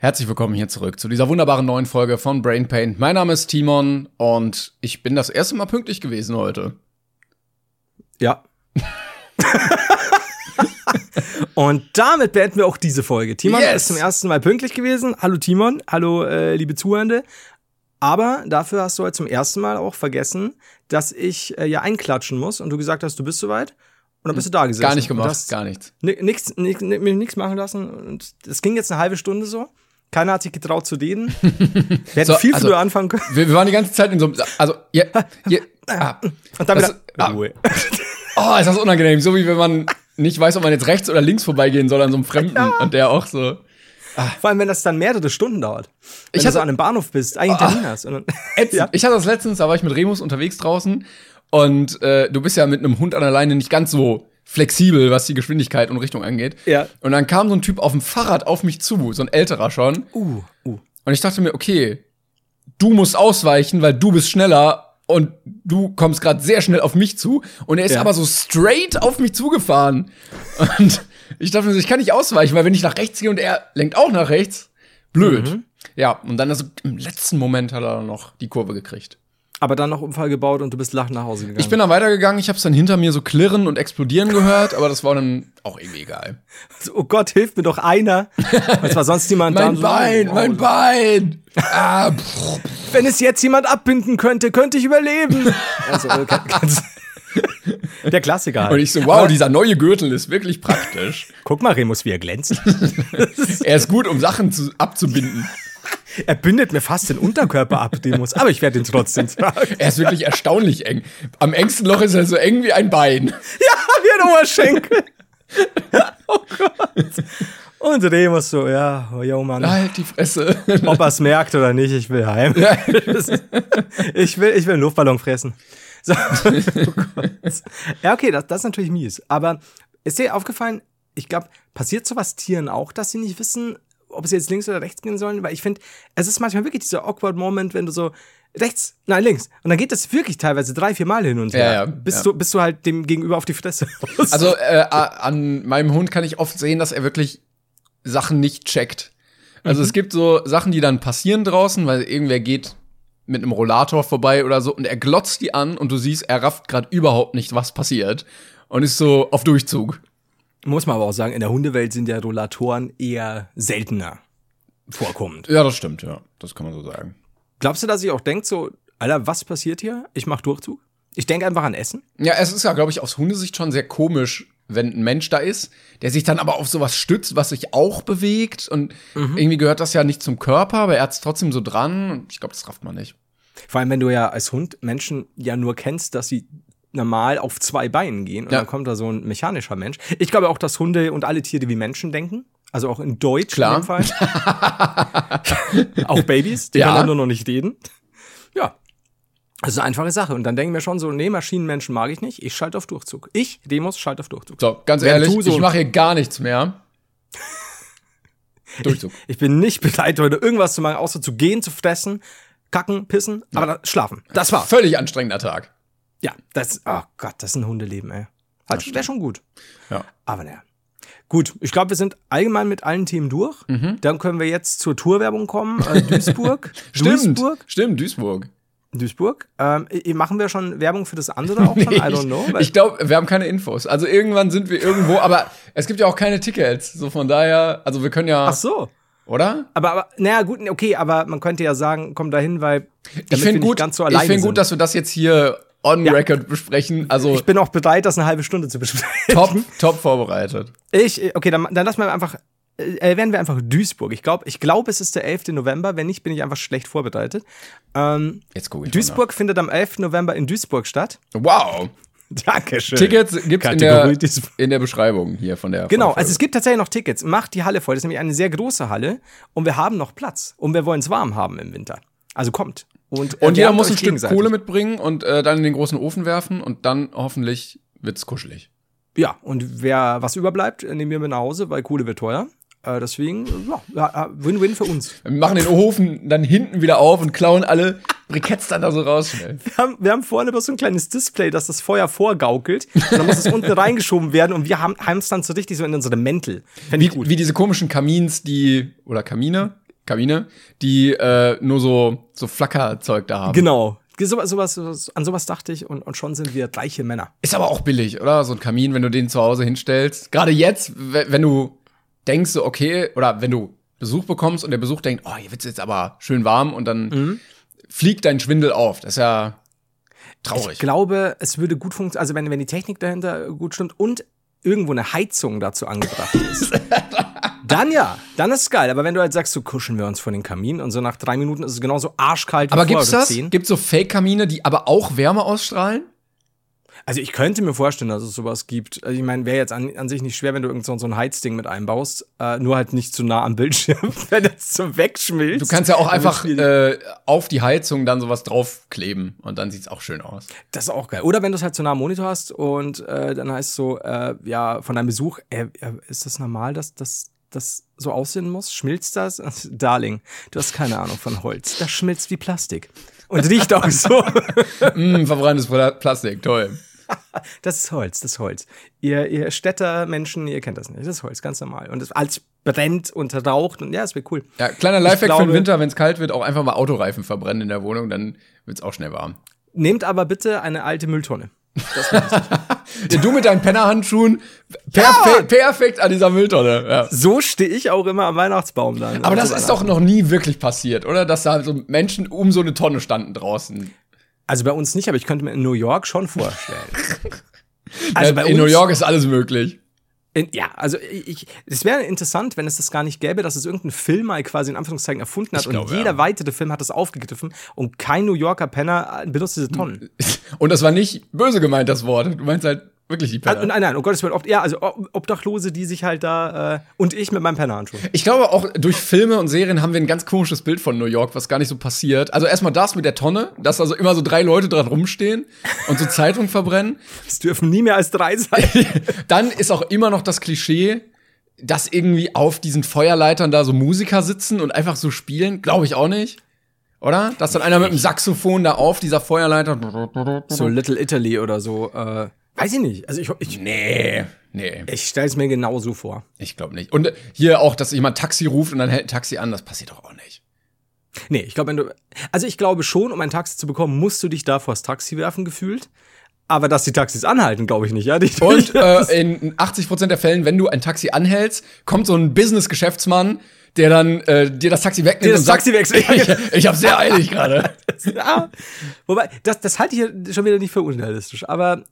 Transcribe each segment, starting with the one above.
Herzlich willkommen hier zurück zu dieser wunderbaren neuen Folge von Brain Paint. Mein Name ist Timon und ich bin das erste Mal pünktlich gewesen heute. Ja. Und damit beenden wir auch diese Folge. Timon Yes. ist zum ersten Mal pünktlich gewesen. Hallo Timon, hallo äh, liebe Zuhörende. Aber dafür hast du heute zum ersten Mal auch vergessen, dass ich äh, ja einklatschen muss und du gesagt hast, du bist soweit. Und dann bist du da gesessen. Gar nicht gemacht, gar nichts. ni- Nix, nichts machen lassen. Und es ging jetzt eine halbe Stunde so. Keiner hat sich getraut zu reden. Wir hätten So, viel also- früher anfangen können. Wir, wir waren die ganze Zeit in so einem, also, ja, ja, ah, Und dann das- wieder ah. Ruhe. oh, ist das unangenehm, so wie wenn man nicht weiß, ob man jetzt rechts oder links vorbeigehen soll an so einem Fremden und der auch so. Vor allem, wenn das dann mehrere Stunden dauert. Wenn Ich du so hatte- an einem Bahnhof bist, eigentlich einen Termin hast. Und dann. Ja. Ich hatte das letztens, da war ich mit Remus unterwegs draußen und äh, du bist ja mit einem Hund an der Leine nicht ganz so flexibel, was die Geschwindigkeit und Richtung angeht. Ja. Und dann kam so ein Typ auf dem Fahrrad auf mich zu, so ein älterer schon. uh, uh. Und ich dachte mir, okay, du musst ausweichen, weil du bist schneller und du kommst gerade sehr schnell auf mich zu. Und er ist Ja. aber so straight auf mich zugefahren. Und ich dachte mir so, ich kann nicht ausweichen, weil wenn ich nach rechts gehe und er lenkt auch nach rechts, blöd. Mhm. Ja, und dann also im letzten Moment hat er dann noch die Kurve gekriegt. Aber dann noch Unfall gebaut und du bist lachend nach Hause gegangen. Ich bin dann weitergegangen, ich habe es dann hinter mir so klirren und explodieren gehört, aber das war dann auch irgendwie egal. so, oh Gott, hilf mir doch einer. Es war sonst niemand da. Mein so, Bein, oh, mein Bein! Ah. Wenn es jetzt jemand abbinden könnte, könnte ich überleben. also, äh, kann- kannst- Der Klassiker halt. Und ich so, wow, dieser neue Gürtel ist wirklich praktisch. Guck mal, Remus, wie er glänzt. Er ist gut, um Sachen zu, abzubinden. Er bindet mir fast den Unterkörper ab, Remus. Aber ich werde ihn trotzdem tragen. Er ist wirklich erstaunlich eng. Am engsten Loch ist er so eng wie ein Bein. Ja, wie ein Oberschenkel. oh Gott. Und Remus so, ja, oh, yo, Mann. Halt die Fresse. Ob er es merkt oder nicht, ich will heim. ich, will, ich will einen Luftballon fressen. So. Oh ja, okay, das, das ist natürlich mies. Aber ist dir aufgefallen, ich glaube, passiert sowas Tieren auch, dass sie nicht wissen, ob sie jetzt links oder rechts gehen sollen? Weil ich finde, es ist manchmal wirklich dieser awkward Moment, wenn du so rechts, nein, links. Und dann geht das wirklich teilweise drei, vier Mal hin und her. Ja, ja, bis, ja. Du, bis du halt dem Gegenüber auf die Fresse. Also äh, an meinem Hund kann ich oft sehen, dass er wirklich Sachen nicht checkt. Also es gibt so Sachen, die dann passieren draußen, weil irgendwer geht mit einem Rollator vorbei oder so und er glotzt die an und du siehst, er rafft gerade überhaupt nicht, was passiert und ist so auf Durchzug. Muss man aber auch sagen, in der Hundewelt sind ja Rollatoren eher seltener vorkommend. Ja, das stimmt, ja. Das kann man so sagen. Glaubst du, dass ich auch denkt so, Alter, was passiert hier? Ich mach Durchzug. Ich denke einfach an Essen. Ja, es ist ja, glaube ich, aus Hundesicht schon sehr komisch, wenn ein Mensch da ist, der sich dann aber auf sowas stützt, was sich auch bewegt. Und irgendwie gehört das ja nicht zum Körper, aber er hat es trotzdem so dran. Ich glaube, das rafft man nicht. Vor allem, wenn du ja als Hund Menschen ja nur kennst, dass sie normal auf zwei Beinen gehen und Ja. dann kommt da so ein mechanischer Mensch. Ich glaube auch, dass Hunde und alle Tiere wie Menschen denken. Also auch in Deutsch Klar. in dem Fall. auch Babys, die Ja. können nur noch nicht reden. Ja. Das ist eine einfache Sache. Und dann denken wir schon so, nee, Maschinenmenschen mag ich nicht. Ich schalte auf Durchzug. Ich, Demos, schalte auf Durchzug. So, ganz Wenn ehrlich, so- ich mache hier gar nichts mehr. Durchzug. Ich bin nicht bereit, heute irgendwas zu machen, außer zu gehen, zu fressen, kacken, pissen, aber dann schlafen. Das war. Völlig anstrengender Tag. Ja, das, oh Gott, das ist ein Hundeleben, ey. Halt, wäre schon gut. Ja. Aber naja. Gut, ich glaube, wir sind allgemein mit allen Themen durch. Dann können wir jetzt zur Tourwerbung kommen. Äh, Duisburg. Stimmt. Duisburg. Stimmt, Duisburg. Duisburg. Ähm, äh, machen wir schon Werbung für das andere auch schon? I don't know. Ich glaube, wir haben keine Infos. Also irgendwann sind wir irgendwo, aber es gibt ja auch keine Tickets. So von daher, also wir können ja, Ach so. oder? Aber, aber, naja, gut, okay, aber man könnte ja sagen, komm da hin, weil damit Ich finde gut, ganz so ich alleine finde sind. gut, dass wir das jetzt hier on Ja. record besprechen. Also ich bin auch bereit, das eine halbe Stunde zu besprechen. top, top vorbereitet. Ich, okay, dann, dann lassen wir einfach, äh, erwähnen wir einfach Duisburg. Ich glaube, ich glaube, es ist der 11. November. Wenn nicht, bin ich einfach schlecht vorbereitet. Ähm, Jetzt gucke ich Duisburg findet am 11. November in Duisburg statt. Mal. Wow. Dankeschön. Tickets gibt's in der, in der Beschreibung hier von der Genau, Folge. also es gibt tatsächlich noch Tickets. Macht die Halle voll. Das ist nämlich eine sehr große Halle und wir haben noch Platz. Und wir wollen es warm haben im Winter. Also kommt. Und, Und jeder muss ein Stück. Kohle mitbringen und äh, dann in den großen Ofen werfen und dann hoffentlich wird's kuschelig. Ja, und wer was überbleibt, nehmen wir mit nach Hause, weil Kohle wird teuer. Äh, deswegen, ja, Win-Win für uns. Wir machen den Ofen dann hinten wieder auf und klauen alle Briketts dann da so raus schnell. Wir haben, wir haben vorne bloß so ein kleines Display, das das Feuer vorgaukelt. Und dann muss es unten reingeschoben werden und wir haben es dann so richtig so in unsere Mäntel. Wie, gut. wie diese komischen Kamins, die, oder Kamine, Kamine, die äh, nur so, so Flackerzeug da haben. Genau. So, sowas, sowas, an sowas dachte ich und, und schon sind wir reiche Männer. Ist aber auch billig, oder? So ein Kamin, wenn du den zu Hause hinstellst. Gerade jetzt, we- wenn du denkst, so, okay, oder wenn du Besuch bekommst und der Besuch denkt, oh, hier wird's jetzt aber schön warm und dann Mhm. fliegt dein Schwindel auf. Das ist ja traurig. Ich glaube, es würde gut funktionieren, also wenn, wenn die Technik dahinter gut stimmt und irgendwo eine Heizung dazu angebracht ist. dann ja, dann ist es geil. Aber wenn du halt sagst, so kuscheln wir uns vor den Kamin und so nach drei Minuten ist es genauso arschkalt wie aber vorher gibt's das? Gibt's so Fake-Kamine, die aber auch Wärme ausstrahlen? Also ich könnte mir vorstellen, dass es sowas gibt. Also ich meine, wäre jetzt an, an sich nicht schwer, wenn du irgend so, so ein Heizding mit einbaust, äh, nur halt nicht zu nah am Bildschirm, wenn das so wegschmilzt. Du kannst ja auch einfach äh, auf die Heizung dann sowas draufkleben und dann sieht's auch schön aus. Das ist auch geil. Oder wenn du es halt zu nah am Monitor hast und äh, dann heißt es so, äh, ja, von deinem Besuch, äh, äh, ist das normal, dass das das so aussehen muss? Schmilzt das? Darling, du hast keine Ahnung von Holz. Das schmilzt wie Plastik. Und riecht auch so. Mm, verbranntes Pla- Plastik, toll. Das ist Holz, das ist Holz. Ihr, ihr Städtermenschen, ihr kennt das nicht. Das ist Holz, ganz normal. Und das alles brennt und raucht und ja, es wird cool. Ja, kleiner Lifehack für den Winter, wenn es kalt wird, auch einfach mal Autoreifen verbrennen in der Wohnung, dann wird's auch schnell warm. Nehmt aber bitte eine alte Mülltonne. Ja, du mit deinen Pennerhandschuhen, perfe perfekt an dieser Mülltonne. Ja. So stehe ich auch immer am Weihnachtsbaum dann. Aber das Also ist doch noch nie wirklich passiert, oder? Dass da so Menschen um so eine Tonne standen draußen. Also bei uns nicht, aber ich könnte mir in New York schon vorstellen. Also Ja, in New York ist alles möglich. In, ja, also ich, es wäre interessant, wenn es das gar nicht gäbe, dass es irgendein Film mal quasi in Anführungszeichen erfunden hat Ich und glaube, jeder ja. weitere Film hat das aufgegriffen und kein New Yorker Penner äh, benutzt diese Tonnen. Und das war nicht böse gemeint, das Wort. Du meinst halt wirklich die Penner. Also, nein, nein, um Gottes Willen, ob, ja, also Ob- Obdachlose, die sich halt da äh, und ich mit meinem Pennerhandschuh. Ich glaube auch durch Filme und Serien haben wir ein ganz komisches Bild von New York, was gar nicht so passiert. Also erstmal das mit der Tonne, dass also immer so drei Leute dran rumstehen und so Zeitung verbrennen. Es dürfen nie mehr als drei sein. Dann ist auch immer noch das Klischee, dass irgendwie auf diesen Feuerleitern da so Musiker sitzen und einfach so spielen. Glaube ich auch nicht. Oder? Dass dann einer mit dem Saxophon da auf dieser Feuerleiter. so Little Italy oder so. Äh, weiß ich nicht. Also ich, ich, Nee, nee, ich stelle es mir genau so vor. ich glaube nicht. Und hier auch, dass jemand Taxi ruft und dann hält ein Taxi an, das passiert doch auch nicht. Nee, ich glaube, wenn du. Also ich glaube schon, um ein Taxi zu bekommen, musst du dich da vors Taxi werfen, gefühlt. Aber dass die Taxis anhalten, glaube ich nicht, ja. Die, Und äh, in 80% der Fällen, wenn du ein Taxi anhältst, kommt so ein Business-Geschäftsmann, der dann äh, dir das Taxi wegnimmt Dir das Taxi wechselt. ich, ich habe sehr eilig gerade. ja. Wobei, das, das halte ich schon wieder nicht für unrealistisch. Aber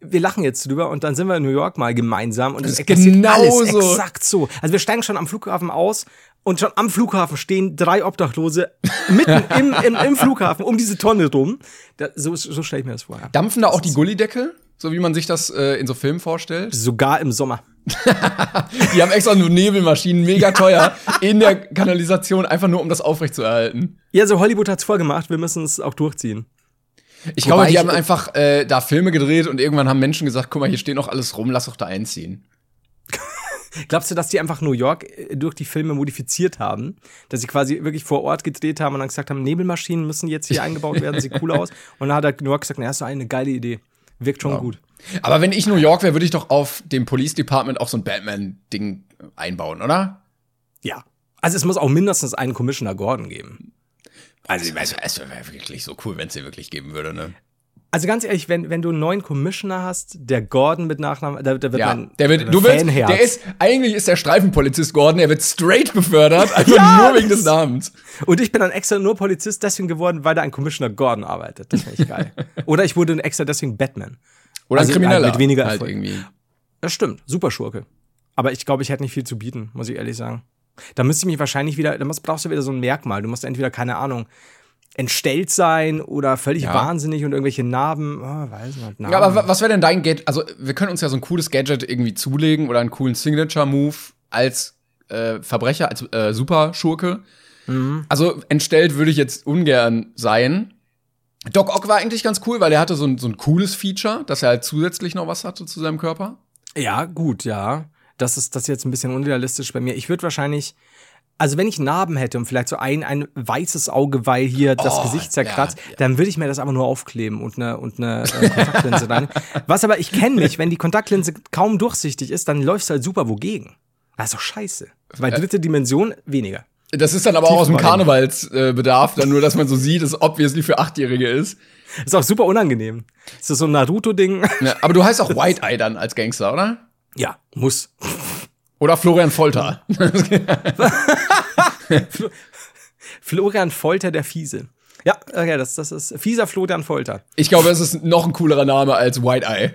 wir lachen jetzt drüber und dann sind wir in New York mal gemeinsam und es ist passiert genau alles so. exakt so. Also wir steigen schon am Flughafen aus und schon am Flughafen stehen drei Obdachlose mitten im, im, im Flughafen um diese Tonne rum. Da, so so stelle ich mir das vor. Dampfen da auch die Gullideckel, so wie man sich das äh, in so Filmen vorstellt? Sogar im Sommer. Die haben extra nur Nebelmaschinen, mega teuer, in der Kanalisation, einfach nur um das aufrechtzuerhalten. Ja, so Hollywood hat's vorgemacht, wir müssen es auch durchziehen. Ich Wobei glaube, die ich- haben einfach äh, da Filme gedreht und irgendwann haben Menschen gesagt, guck mal, hier steht noch alles rum, lass doch da einziehen. Glaubst du, dass die einfach New York äh, durch die Filme modifiziert haben? Dass sie quasi wirklich vor Ort gedreht haben und dann gesagt haben, Nebelmaschinen müssen jetzt hier eingebaut werden, sieht cool aus. Und dann hat halt New York gesagt, na, das ist doch eine geile Idee. Wirkt schon gut. Aber wenn ich New York wäre, würde ich doch auf dem Police Department auch so ein Batman-Ding einbauen, oder? Ja. Also es muss auch mindestens einen Commissioner Gordon geben. Also, es wäre wirklich so cool, wenn es den wirklich geben würde, ne? Also ganz ehrlich, wenn, wenn du einen neuen Commissioner hast, der Gordon mit Nachnamen, da, da wird Ja, mein der wird, du Fanherz. der ist, eigentlich ist der Streifenpolizist Gordon, er wird straight befördert, einfach Ja, nur wegen des Namens. Und ich bin dann extra nur Polizist deswegen geworden, weil da ein Commissioner Gordon arbeitet. Das finde ich geil. Oder ich wurde extra deswegen Batman. Oder Also ein Krimineller. halt mit weniger halt Erfolg. irgendwie. Das stimmt, super Schurke. Aber ich glaube, ich hätte nicht viel zu bieten, muss ich ehrlich sagen. Da müsste ich mich wahrscheinlich wieder, da brauchst du wieder so ein Merkmal. Du musst entweder, keine Ahnung, entstellt sein oder völlig Ja. wahnsinnig und irgendwelche Narben. Oh, weiß nicht, Narben. Ja, aber wa- was wäre denn dein Gadget? Also, wir können uns ja so ein cooles Gadget irgendwie zulegen oder einen coolen Signature-Move als äh, Verbrecher, als äh, Superschurke. Also, entstellt würde ich jetzt ungern sein. Doc Ock war eigentlich ganz cool, weil er hatte so ein, so ein cooles Feature, dass er halt zusätzlich noch was hatte zu seinem Körper. Ja, gut, ja. Das ist das ist jetzt ein bisschen unrealistisch bei mir. Ich würde wahrscheinlich, also wenn ich Narben hätte und vielleicht so ein, ein weißes Auge, weil hier das Oh, Gesicht zerkratzt, ja, ja. dann würde ich mir das aber nur aufkleben und eine, und eine äh, Kontaktlinse rein. Was aber, ich kenne mich, wenn die Kontaktlinse kaum durchsichtig ist, dann läufst du halt super wogegen. Das ist doch scheiße. Bei dritte Dimension weniger. Das ist dann aber auch aus dem. Karnevalsbedarf, äh, dann nur, dass man so sieht, dass obviously für Achtjährige ist. Ist auch super unangenehm. Ist das so ein Naruto-Ding? Ja, aber du heißt auch White Eye dann als Gangster, oder? Ja, muss. Oder Florian Folter. Florian Folter der Fiese. Ja, okay, das, das ist fieser Florian Folter. Ich glaube, es ist noch ein coolerer Name als White Eye.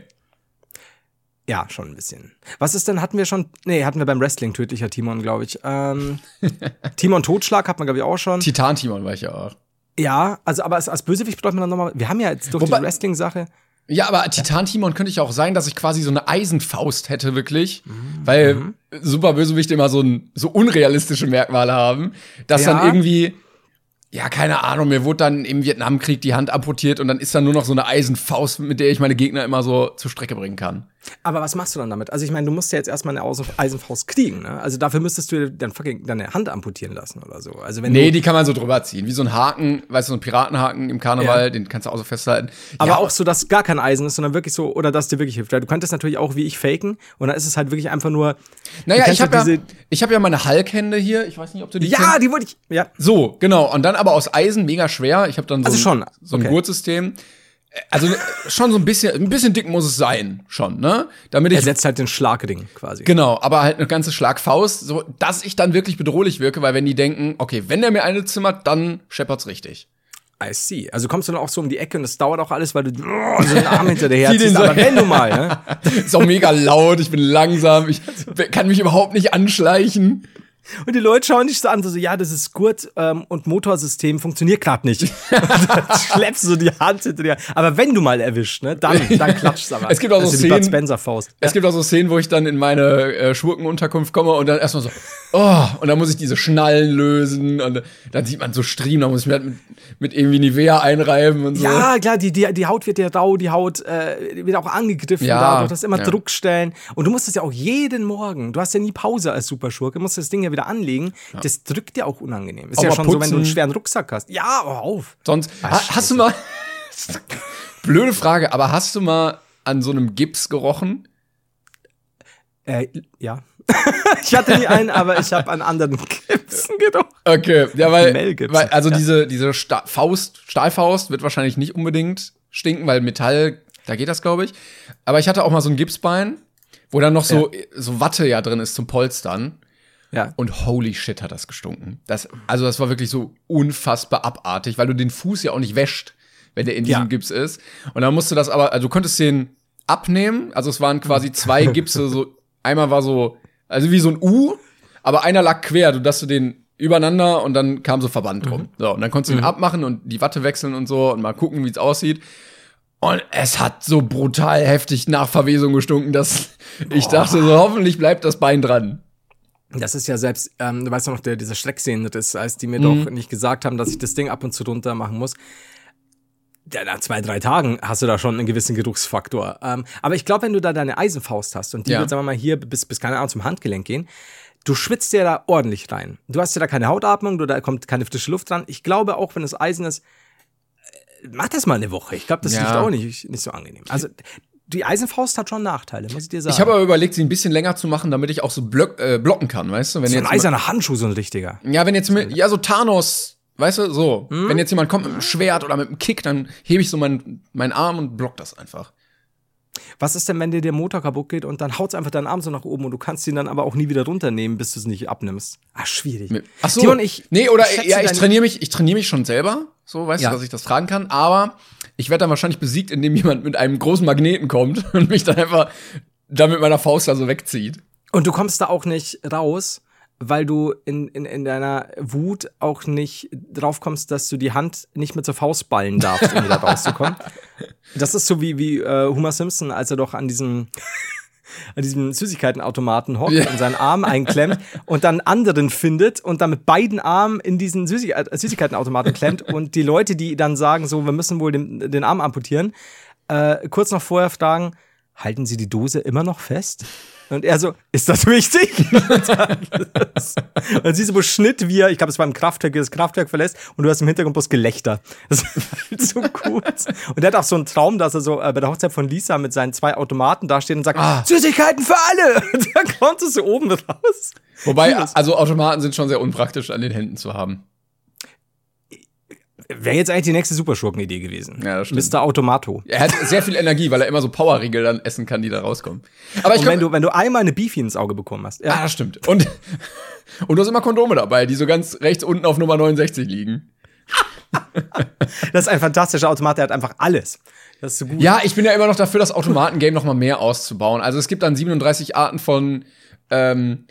Ja, schon ein bisschen. Was ist denn, hatten wir schon, nee, hatten wir beim Wrestling tödlicher Timon, glaube ich. Ähm, Timon Totschlag hat man, glaube ich, auch schon. Titan-Timon war ich ja auch. Ja, also, aber als, als Bösewicht bedeutet man dann nochmal, wir haben ja jetzt durch Wobei- die Wrestling-Sache, Ja, aber Titan-Timon könnte ich auch sein, dass ich quasi so eine Eisenfaust hätte, wirklich. Weil super Bösewichte immer so, ein, so unrealistische Merkmale haben, dass Ja. dann irgendwie, ja, keine Ahnung, mir wurde dann im Vietnamkrieg die Hand amputiert und dann ist dann nur noch so eine Eisenfaust, mit der ich meine Gegner immer so zur Strecke bringen kann. Aber was machst du dann damit? Also ich meine, du musst ja jetzt erstmal eine Aus- Eisenfaust kriegen, ne? Also dafür müsstest du dir dann fucking deine Hand amputieren lassen oder so. Also wenn Nee, die kann man so drüber ziehen. Wie so ein Haken, weißt du, so ein Piratenhaken im Karneval, Ja. den kannst du auch so festhalten. aber ja, auch so, dass gar kein Eisen ist, sondern wirklich so, oder dass dir wirklich hilft. Weil du könntest natürlich auch wie ich faken und dann ist es halt wirklich einfach nur. Naja, ich habe ja, ich hab ja meine Hulk-Hände hier. Ich weiß nicht, ob du die Ja, kennst. die wollte ich. Ja. So, genau. Und dann aber aus Eisen, mega schwer. Ich habe dann so, Also ein, schon, so ein okay. Gurtsystem. Also schon so ein bisschen, ein bisschen dick muss es sein, schon, ne? Damit ich Er setzt halt den Schlagring quasi. Genau, aber halt eine ganze Schlagfaust, so dass ich dann wirklich bedrohlich wirke, weil wenn die denken, okay, wenn der mir eine zimmert, dann scheppert's richtig. I see. Also kommst du dann auch so um die Ecke und es dauert auch alles, weil du oh, so den Arm hinter dir herziehst. so- Aber wenn du mal, ne? Ist auch mega laut, ich bin langsam, ich kann mich überhaupt nicht anschleichen. Und die Leute schauen dich so an, so, ja, das ist Gurt ähm, und Motorsystem funktioniert gerade nicht. Dann schleppst du so die Hand hinter dir. Aber wenn du mal erwischt, ne, dann, dann klatscht's aber. Es gibt auch so Bud Szenen- Spencer Faust. Es gibt auch so Szenen, wo ich dann in meine äh, Schurkenunterkunft komme und dann erstmal so, oh, und dann muss ich diese Schnallen lösen und dann sieht man so Striemen, da muss ich mir halt mit, mit irgendwie Nivea einreiben und so. Ja, klar, die, die, die Haut wird ja rau, die Haut äh, wird auch angegriffen Ja, dadurch, das immer ja. Druckstellen. Und du musst das ja auch jeden Morgen, du hast ja nie Pause als Superschurke, musst das Ding ja wieder anlegen. Das drückt dir auch unangenehm. Ist Auch ja schon so, wenn du einen putzen. schweren Rucksack hast. Ja, hör auf. Sonst, ha, hast du mal, blöde Frage, aber hast du mal an so einem Gips gerochen? Äh, ja. ich hatte nie einen, aber ich habe an anderen Gipsen gedacht. Okay, ja, weil, weil also diese, diese Sta Faust, Stahlfaust wird wahrscheinlich nicht unbedingt stinken, weil Metall, da geht das, glaube ich. Aber ich hatte auch mal so ein Gipsbein, wo dann noch so, so Watte ja drin ist zum Polstern. Ja. Und holy shit hat das gestunken. Das, also das war wirklich so unfassbar abartig, weil du den Fuß ja auch nicht wäscht, wenn der in diesem Ja. Gips ist. Und dann musst du das aber, also du konntest den abnehmen. Also es waren quasi zwei Gipse, so einmal war so, also wie so ein U, aber einer lag quer, du dass du den übereinander und dann kam so Verband drum. So, und dann konntest du ihn abmachen und die Watte wechseln und so und mal gucken, wie es aussieht. Und es hat so brutal heftig nach Verwesung gestunken, dass ich dachte so, hoffentlich bleibt das Bein dran. Das ist ja selbst, ähm, du weißt doch noch, der, dieser Schrecksehnenriss, als die mir Mhm. doch nicht gesagt haben, dass ich das Ding ab und zu runter machen muss. Ja, nach zwei, drei Tagen hast du da schon einen gewissen Geruchsfaktor. Ähm, aber ich glaube, wenn du da deine Eisenfaust hast und die Ja. wird, sagen wir mal, hier bis, bis keine Ahnung, zum Handgelenk gehen, du schwitzt dir da ordentlich rein. Du hast ja da keine Hautatmung, du, da kommt keine frische Luft dran. Ich glaube, auch wenn es Eisen ist, äh, mach das mal eine Woche. Ich glaube, das Ja. ist auch nicht, nicht so angenehm. Also, die Eisenfaust hat schon Nachteile, muss ich dir sagen. Ich habe aber überlegt, sie ein bisschen länger zu machen, damit ich auch so block, äh, blocken kann, weißt du? Wenn so ein eiserner Handschuh, so ein richtiger. ja, wenn jetzt mit, ja so Thanos, weißt du, so, Hm? wenn jetzt jemand kommt mit einem Schwert oder mit einem Kick, dann hebe ich so meinen meinen Arm und block das einfach. Was ist denn, wenn dir der Motor kaputt geht und dann haut's einfach deinen Arm so nach oben und du kannst ihn dann aber auch nie wieder runternehmen, bis du es nicht abnimmst? Ah, schwierig. Ach so. Timon, ich nee, oder schätze ja, ich trainiere mich, ich trainiere mich schon selber, so, weißt Ja. du, dass ich das tragen kann, aber ich werde dann wahrscheinlich besiegt, indem jemand mit einem großen Magneten kommt und mich dann einfach da mit meiner Faust da so wegzieht. Und du kommst da auch nicht raus, weil du in, in, in deiner Wut auch nicht drauf kommst, dass du die Hand nicht mehr zur Faust ballen darfst, um wieder rauszukommen. Das ist so wie, wie äh, Homer Simpson, als er doch an diesem an diesem Süßigkeitenautomaten hockt Ja. und seinen Arm einklemmt und dann anderen findet und dann mit beiden Armen in diesen Süßig äh, Süßigkeitenautomaten klemmt und die Leute, die dann sagen, so, wir müssen wohl den, den Arm amputieren, äh, kurz noch vorher fragen, halten Sie die Dose immer noch fest? Und er so, ist das wichtig? und dann siehst du wo Schnitt, wie er, ich glaube, es war im Kraftwerk, wie er das Kraftwerk verlässt und du hast im Hintergrund bloß Gelächter. Das ist halt so gut. Und er hat auch so einen Traum, dass er so äh, bei der Hochzeit von Lisa mit seinen zwei Automaten dasteht und sagt, Süßigkeiten für alle! Und dann kommt es so oben raus. Wobei, also Automaten sind schon sehr unpraktisch an den Händen zu haben. Wäre jetzt eigentlich die nächste Superschurken-Idee gewesen. Ja, das stimmt. Mr. Automato. Er hat sehr viel Energie, weil er immer so Powerriegel dann essen kann, die da rauskommen. Aber ich Und wenn du, wenn du einmal eine Beefy ins Auge bekommen hast, Ah, ja, das stimmt. Und, und du hast immer Kondome dabei, die so ganz rechts unten auf Nummer 69 liegen. das ist ein fantastischer Automat, der hat einfach alles. Das ist so gut. Ja, ich bin ja immer noch dafür, das Automatengame noch mal mehr auszubauen. Also es gibt dann 37 Arten von ähm,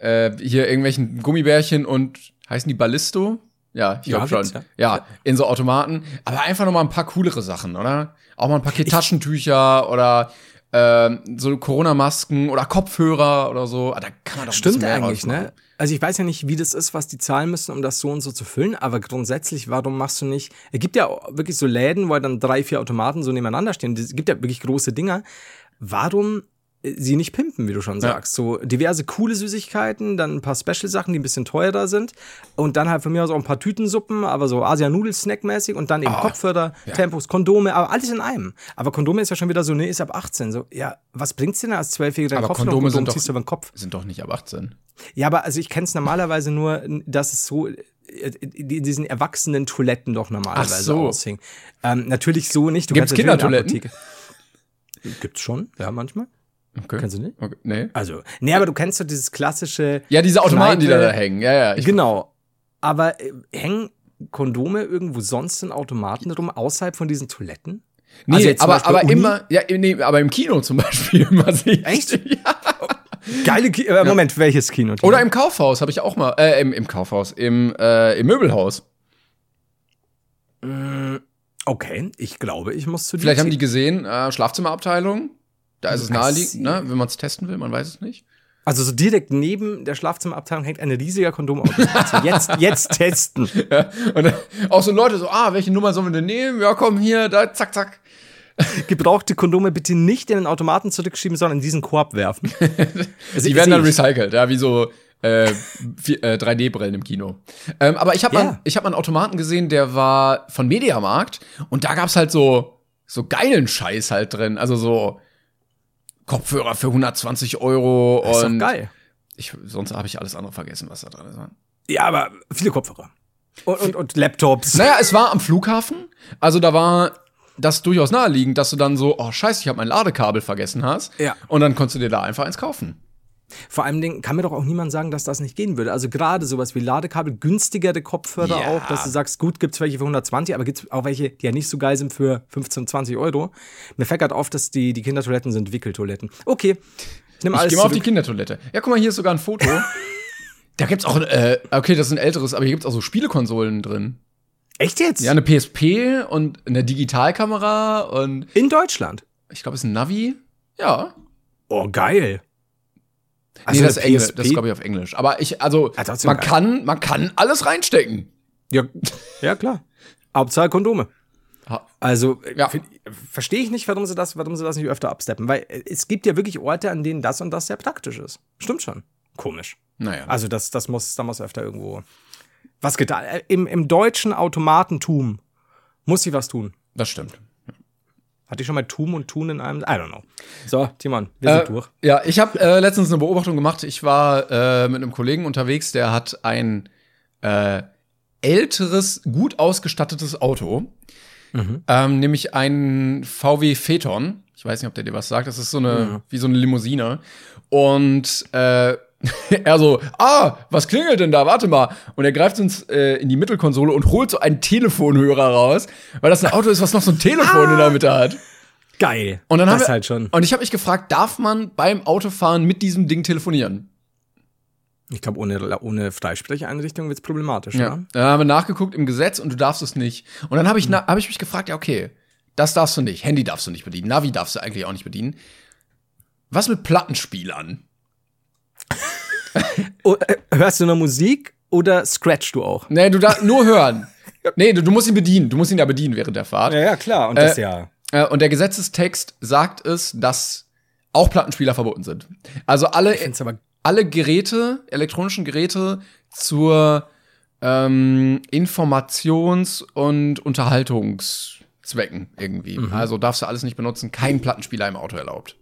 äh, hier irgendwelchen Gummibärchen und heißen die Ballisto? Ja, ich Ja, glaube schon. Ja. ja. in so Automaten. Aber einfach noch mal ein paar coolere Sachen, oder? Auch mal ein Paket Taschentücher oder ähm, so Corona-Masken oder Kopfhörer oder so. Ah, Da kann man doch Stimmt eigentlich, ne? Also ich weiß ja nicht, wie das ist, was die zahlen müssen, um das so und so zu füllen, aber grundsätzlich, warum machst du nicht, es gibt ja wirklich so Läden, wo dann drei, vier Automaten so nebeneinander stehen, es gibt ja wirklich große Dinger. Warum sie nicht pimpen, wie du schon sagst? So diverse coole Süßigkeiten, dann ein paar Special-Sachen, die ein bisschen teurer sind und dann halt von mir aus auch ein paar Tütensuppen, aber so Asia-Nudel-Snack-mäßig und dann eben Ah, Kopfhörer, Tempos, Kondome, aber alles in einem. Aber Kondome ist ja schon wieder so, nee, ist ab 18. So, ja, was bringt's denn als Zwölfjähriger Aber Kopf noch? Kondome Kondom sind doch- ziehst du über den Kopf. Sind doch nicht ab 18. Ja, aber also ich kenne es normalerweise nur, dass es so äh, in diesen erwachsenen Toiletten doch normalerweise Ach so. aushing. Ähm, natürlich so nicht. Du Gibt's Kindertoiletten? Gibt's schon, ja, manchmal. Okay. Kennst du nicht? Okay. Nee. Also, nee, aber du kennst doch dieses klassische. Ja, diese Automaten, die da, Kneipe- da hängen. Ja, ja. Ich, Genau. Aber äh, hängen Kondome irgendwo sonst in Automaten rum, außerhalb von diesen Toiletten? Nee, Also jetzt aber, aber Uni? immer, ja, nee, aber im Kino zum Beispiel immer sehe ich. Echt? Ja. Geile Ki äh, Moment, welches Kino? Oder im Kaufhaus habe ich auch mal, äh, im, im Kaufhaus, im, äh, im Möbelhaus. Okay, ich glaube, ich muss zu dir. Vielleicht haben die gesehen, äh, Schlafzimmerabteilung. Da ist es naheliegend, ne, wenn man es testen will, man weiß es nicht. Also so direkt neben der Schlafzimmerabteilung hängt ein riesiger Kondomautomat. Also jetzt, jetzt testen. Ja. Und auch so Leute so, ah, welche Nummer sollen wir denn nehmen? Ja, komm hier, da, zack, zack. Gebrauchte Kondome bitte nicht in den Automaten zurückschieben, sondern in diesen Korb werfen. Also, Die werden dann recycelt, ja, wie so äh, vi- äh, 3D-Brillen im Kino. Ähm, aber ich habe Ja. mal, ich hab mal einen Automaten gesehen, der war von Mediamarkt und da gab's halt so, so geilen Scheiß halt drin. Also so Kopfhörer für 120 Euro Das ist doch und geil. Ich, sonst habe ich alles andere vergessen, was da drin ist. Ja, aber viele Kopfhörer. Und, und, und Laptops. Naja, es war am Flughafen. Also da war das durchaus naheliegend, dass du dann so, oh scheiße, ich habe mein Ladekabel vergessen hast. Ja. Und dann konntest du dir da einfach eins kaufen. Vor allem Dingen kann mir doch auch niemand sagen, dass das nicht gehen würde. Also gerade sowas wie Ladekabel, günstigere Kopfhörer Ja. auch, dass du sagst, gut, gibt's welche für 120, aber gibt's auch welche, die ja nicht so geil sind für 15, 20 Euro. Mir fällt gerade auf, dass die, die Kindertoiletten sind Wickeltoiletten. Okay. Ich nehme Ich alles gehe mal auf die. Kindertoilette. Ja, guck mal, hier ist sogar ein Foto. da gibt's auch, äh, okay, das ist ein älteres, aber hier gibt's auch so Spielekonsolen drin. Echt jetzt? Ja, eine PSP und eine Digitalkamera und In Deutschland. ich glaube, es ist ein Navi. Ja. Oh, geil. Nee, das ist eine Englisch, PSP? das ist, glaube ich, auf Englisch. Aber ich, also, trotzdem man geil. kann, man kann alles reinstecken. Ja, ja klar. Hauptsache Kondome. Also Ja. ja. verstehe ich nicht, warum sie das, warum sie das nicht öfter absteppen, weil äh, es gibt ja wirklich Orte, an denen das und das sehr praktisch ist. Stimmt schon. Komisch. Naja. Also das, das muss, da muss öfter irgendwo was getan. Äh, Im, Im deutschen Automatentum muss sie was tun. das stimmt. Hatte ich schon mal Tum und Tun in einem? I don't know. So, Timon, wir sind Äh, durch. Ja, ich habe äh, letztens eine Beobachtung gemacht. Ich war äh, mit einem Kollegen unterwegs, der hat ein äh, älteres, gut ausgestattetes Auto, ähm, nämlich ein VW Phaeton. Ich weiß nicht, ob der dir was sagt. Das ist so eine, wie so eine Limousine. Und äh, er so, ah, was klingelt denn da? Warte mal. Und er greift uns äh, in die Mittelkonsole und holt so einen Telefonhörer raus, weil das ein Auto ist, was noch so ein Telefon in der Mitte hat. Geil. Und dann haben das wir, halt schon. Und ich habe mich gefragt, darf man beim Autofahren mit diesem Ding telefonieren? Ich glaube, ohne, ohne Freisprecheinrichtung wird's problematisch, Ja. ne? Dann haben wir nachgeguckt im Gesetz und du darfst es nicht. Und dann habe ich, na- hab ich mich gefragt, ja, okay, das darfst du nicht. Handy darfst du nicht bedienen. Navi darfst du eigentlich auch nicht bedienen. Was mit Plattenspielern? Oh, äh, hörst du nur Musik oder scratch du auch? Nee, du darfst nur hören. Nee, du, du musst ihn bedienen. Du musst ihn ja bedienen während der Fahrt. ja, klar. Und das ja. Äh, und der Gesetzestext sagt es, dass auch Plattenspieler verboten sind. Also alle, alle Geräte, elektronischen Geräte zur ähm, Informations- und Unterhaltungszwecken irgendwie. Mhm. Also darfst du alles nicht benutzen. Kein Plattenspieler im Auto erlaubt.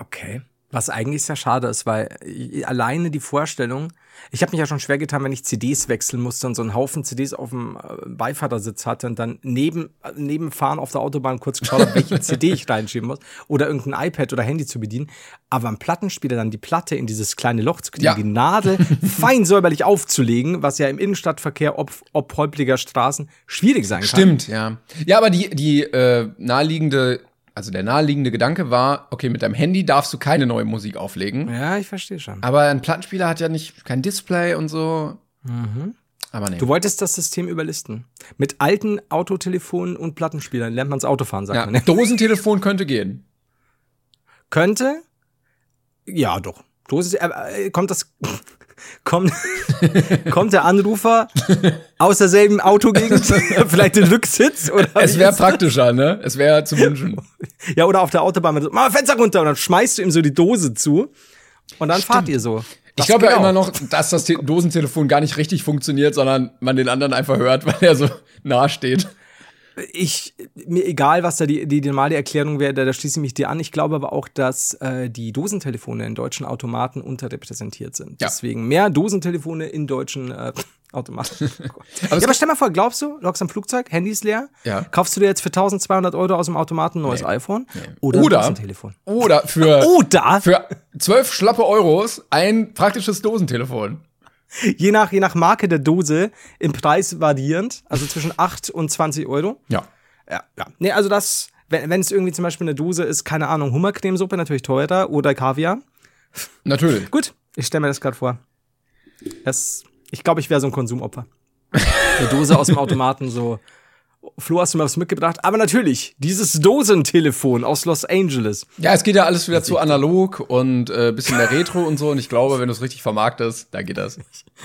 Okay. Was eigentlich sehr schade ist, weil äh, alleine die Vorstellung, ich habe mich ja schon schwer getan, wenn ich CDs wechseln musste und so einen Haufen CDs auf dem äh, Beifahrersitz hatte und dann neben, äh, neben Fahren auf der Autobahn kurz geschaut habe, welche CD ich reinschieben muss oder irgendein iPad oder Handy zu bedienen. Aber am Plattenspieler dann die Platte in dieses kleine Loch zu kriegen, Ja. die Nadel fein säuberlich aufzulegen, was ja im Innenstadtverkehr ob, ob holpriger Straßen schwierig sein kann. Stimmt, ja. Ja, aber die, die äh, naheliegende, also der naheliegende Gedanke war, okay, mit deinem Handy darfst du keine neue Musik auflegen. Ja, ich verstehe schon. Aber ein Plattenspieler hat ja nicht kein Display und so. Aber nee. Du wolltest das System überlisten. Mit alten Autotelefonen und Plattenspielern lernt man's Autofahren, sagt ja, man. Ja. Dosentelefon könnte gehen. Könnte? Ja, doch. Dosis, äh, äh, kommt das. Kommt, kommt der Anrufer aus derselben Autogegend? Vielleicht den Rücksitz? Oder Es wäre praktischer, ne? Es wäre zu wünschen. Ja, oder auf der Autobahn. mit so, Mach mal Fenster runter und dann schmeißt du ihm so die Dose zu. Und dann fahrt ihr so. Ich Das glaube ja genau. immer noch, dass das Te Dosentelefon gar nicht richtig funktioniert, sondern man den anderen einfach hört, weil er so nah steht. Ich, mir egal, was da die, die, die normale Erklärung wäre, da, da schließe ich mich dir an. Ich glaube aber auch, dass äh, die Dosentelefone in deutschen Automaten unterrepräsentiert sind. Ja. Deswegen mehr Dosentelefone in deutschen äh, Automaten. Es ja, aber stell mal vor, glaubst du, lockst am Flugzeug, Handy ist leer, Ja. kaufst du dir jetzt für 1200 Euro aus dem Automaten ein neues iPhone oder, Oder- ein Dosentelefon? Oder für, Oder, für zwölf schlappe Euros ein praktisches Dosentelefon. je nach, je nach Marke der Dose, im Preis variierend, also zwischen 8 und 20 Euro. Ja. Ja, ja. Nee, also das, wenn, wenn es irgendwie zum Beispiel eine Dose ist, keine Ahnung, Hummercremesuppe, natürlich teurer oder Kaviar. Natürlich. Gut, ich stelle mir das gerade vor. Das, ich glaube, ich wäre so ein Konsumopfer. Eine Dose aus dem Automaten, so. Flo, hast du mir was mitgebracht? Aber natürlich, dieses Dosentelefon aus Los Angeles. Ja, es geht ja alles wieder zu analog und äh, bisschen mehr Retro und so. Und ich glaube, wenn du es richtig vermarktest, da geht das.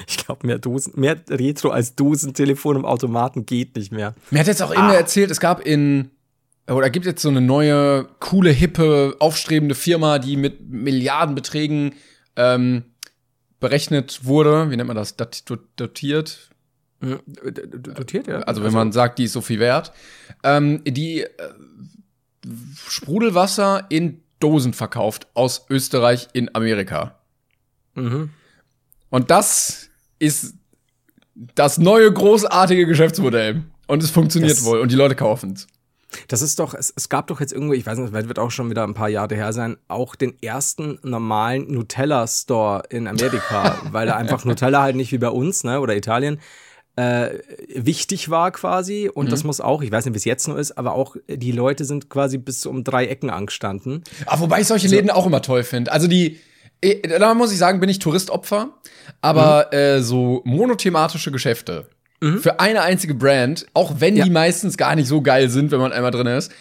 Ich glaube, mehr Dosen, mehr Retro als Dosentelefon im Automaten geht nicht mehr. Mir hat jetzt auch irgendwer erzählt, es gab in oder gibt jetzt so eine neue, coole, hippe, aufstrebende Firma, die mit Milliardenbeträgen ähm, berechnet wurde. Wie nennt man das? Dotiert? Dotiert, ja? Also wenn man sagt, die ist so viel wert. Ähm, die äh, Sprudelwasser in Dosen verkauft aus Österreich in Amerika. Mhm. Und das ist das neue großartige Geschäftsmodell. Und es funktioniert Das- wohl und die Leute kaufen es. Das ist doch, es, es gab doch jetzt irgendwo, ich weiß nicht, wird auch schon wieder ein paar Jahre her sein, auch den ersten normalen Nutella-Store in Amerika, weil da einfach Nutella halt nicht wie bei uns, ne, oder Italien, äh, wichtig war quasi. Und das muss auch, ich weiß nicht, wie es jetzt noch ist, aber auch die Leute sind quasi bis um drei Ecken angestanden. Ah, wobei ich solche Läden auch immer toll finde. Also die, eh, da muss ich sagen, bin ich Touristopfer. Aber Mhm. äh, so monothematische Geschäfte für eine einzige Brand, auch wenn Ja. die meistens gar nicht so geil sind, wenn man einmal drin ist,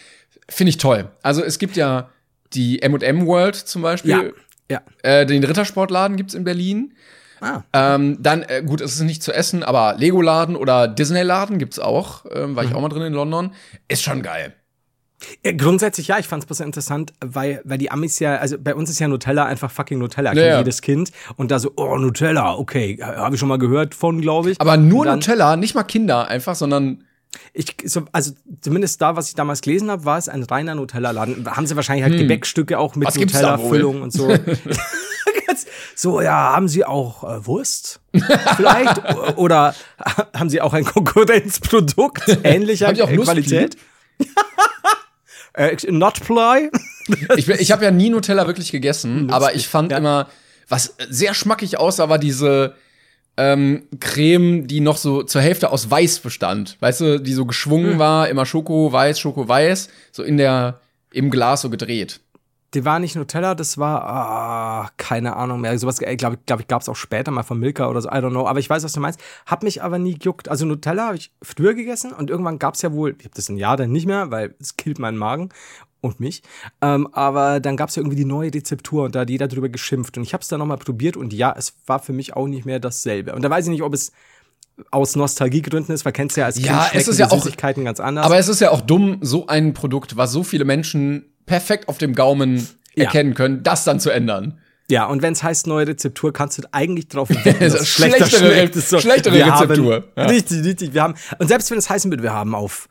finde ich toll. Also es gibt ja die M&M World zum Beispiel. Ja. Äh, den Rittersportladen gibt's in Berlin. Ah. Ähm, dann, äh, gut, es ist nicht zu essen, aber Lego-Laden oder Disney-Laden gibt's auch. Ähm, Mhm. war ich auch mal drin in London. Ist schon geil. Ja, grundsätzlich ja, ich fand es bloß interessant, weil, weil die Amis ja, also bei uns ist ja Nutella einfach fucking Nutella, kennt Ja, ja. jedes Kind. Und da so, oh, Nutella, okay, habe ich schon mal gehört von, glaube ich. Aber nur dann- Nutella, nicht mal Kinder einfach, sondern Ich, so, also zumindest da, was ich damals gelesen habe, war es ein reiner Nutella-Laden. Haben sie wahrscheinlich halt Gebäckstücke auch mit Hm. Nutella-Füllung und so. Ganz- so, ja, haben sie auch äh, Wurst? Vielleicht? Oder haben sie auch ein Konkurrenzprodukt ähnlicher Qualität? äh, Notply? Ich, ich habe ja nie Nutella wirklich gegessen, aber ich fand ja. immer, was sehr schmackig aussah, war diese ähm, Creme, die noch so zur Hälfte aus Weiß bestand. Weißt du, die so geschwungen Hm. war, immer Schoko, Weiß, Schoko, Weiß, so in der, im Glas so gedreht. Die war nicht Nutella, das war, ah, keine Ahnung mehr. Sowas, glaube ich, glaub ich gab es auch später mal von Milka oder so, I don't know. Aber ich weiß, was du meinst. Hab mich aber nie gejuckt. Also Nutella habe ich früher gegessen und irgendwann gab es ja wohl, ich habe das ein Jahr dann nicht mehr, weil es killt meinen Magen und mich. Ähm, aber dann gab es ja irgendwie die neue Rezeptur und da hat jeder drüber geschimpft. Und ich habe es dann nochmal probiert und ja, es war für mich auch nicht mehr dasselbe. Und da weiß ich nicht, ob es aus Nostalgiegründen ist, weil kennst du ja als Kind Ja, es ist ja auch- Süßigkeiten ganz anders. Aber es ist ja auch dumm, so ein Produkt, was so viele Menschen perfekt auf dem Gaumen Ja. erkennen können, das dann zu ändern. Ja, und wenn es heißt neue Rezeptur, kannst du eigentlich drauf wetten, Das dass schlechter schlechtere- schmeckt. So, schlechtere Rezeptur. Haben, Ja. Richtig, richtig. Wir haben, und selbst wenn es heißen würde, wir haben auf,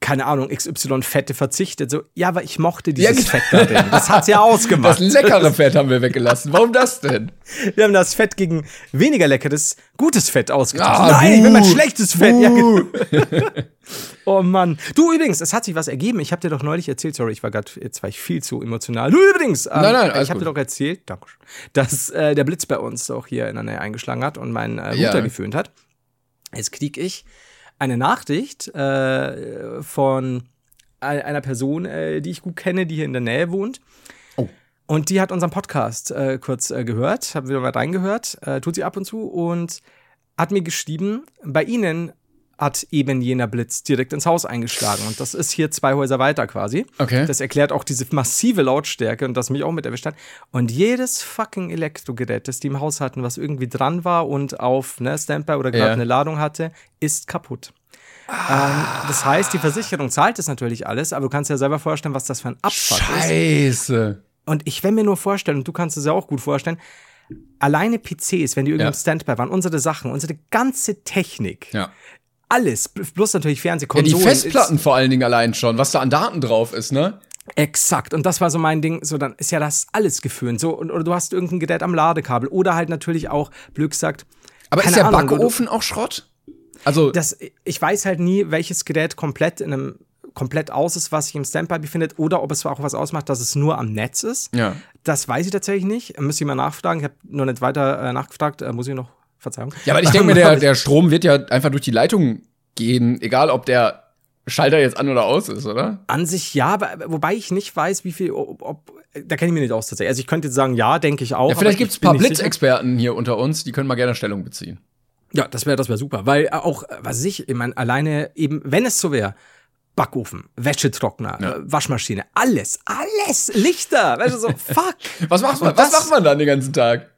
keine Ahnung, XY Fette verzichtet, so, ja, aber ich mochte dieses Ja, Fett da drin. Das hat's ja ausgemacht. Das leckere Fett haben wir weggelassen. Warum das denn? Wir haben das Fett gegen weniger leckeres, gutes Fett ausgetauscht. Ah, Nein, ich will mein buh, schlechtes Fett. Ja, genau. Oh Mann. Du übrigens, es hat sich was ergeben. Ich habe dir doch neulich erzählt, sorry, ich war gerade, jetzt war ich viel zu emotional. Du übrigens, ähm, Nein, nein, ich habe dir doch erzählt, danke, dass äh, der Blitz bei uns auch hier in der Nähe eingeschlagen hat und meinen äh, Ja. Router geföhnt hat. Jetzt krieg ich eine Nachricht äh, von ein- einer Person, äh, die ich gut kenne, die hier in der Nähe wohnt. Oh. Und die hat unseren Podcast äh, kurz äh, gehört, haben wir mal reingehört, tut sie ab und zu und hat mir geschrieben, bei Ihnen hat eben jener Blitz direkt ins Haus eingeschlagen. Und das ist hier zwei Häuser weiter quasi. Okay. Das erklärt auch diese massive Lautstärke und das mich auch mit erwischt hat. Und jedes fucking Elektrogerät, das die im Haus hatten, was irgendwie dran war und auf ne, Standby oder gerade Ja. eine Ladung hatte, ist kaputt. Ähm, das heißt, die Versicherung zahlt das natürlich alles, aber du kannst dir ja selber vorstellen, was das für ein Abfuck ist. Scheiße. Und ich will mir nur vorstellen, und du kannst es ja auch gut vorstellen, alleine PCs, wenn die irgendwie Ja. im Standby waren, unsere Sachen, unsere ganze Technik, Ja. Alles, bloß natürlich Ja, Fernsehkonsolen. die Festplatten vor allen Dingen allein schon, was da an Daten drauf ist, ne? Exakt. Und das war so mein Ding. So, dann ist ja das alles geföhnt. So, und, oder du hast irgendein Gerät am Ladekabel. Oder halt natürlich auch, Blöd gesagt, Aber ist der Ahnung, du- Backofen auch Schrott? Also, das, ich weiß halt nie, welches Gerät komplett in einem komplett aus ist, was sich im Standby befindet, oder ob es auch was ausmacht, dass es nur am Netz ist. Ja. Das weiß ich tatsächlich nicht. Müsste ich mal nachfragen. Ich habe noch nicht weiter äh, nachgefragt. Äh, muss ich noch, Verzeihung. ja, aber ich denke mir, der, der Strom wird ja einfach durch die Leitung gehen, egal ob der Schalter jetzt an oder aus ist, oder? An sich ja, wobei ich nicht weiß, wie viel, ob, ob da kenne ich mich nicht aus tatsächlich. Also ich könnte jetzt sagen, ja, denke ich auch. Ja, vielleicht gibt es ein paar. Blitzexperten hier unter uns, die können mal gerne Stellung beziehen. Ja, das wäre das wär super. Weil äh, auch, was ich, ich meine, alleine eben, wenn es so wäre, Backofen, Wäschetrockner, Ja. äh, Waschmaschine, alles, alles, Lichter, weißt du, so, fuck. Was macht man, was macht man dann den ganzen Tag?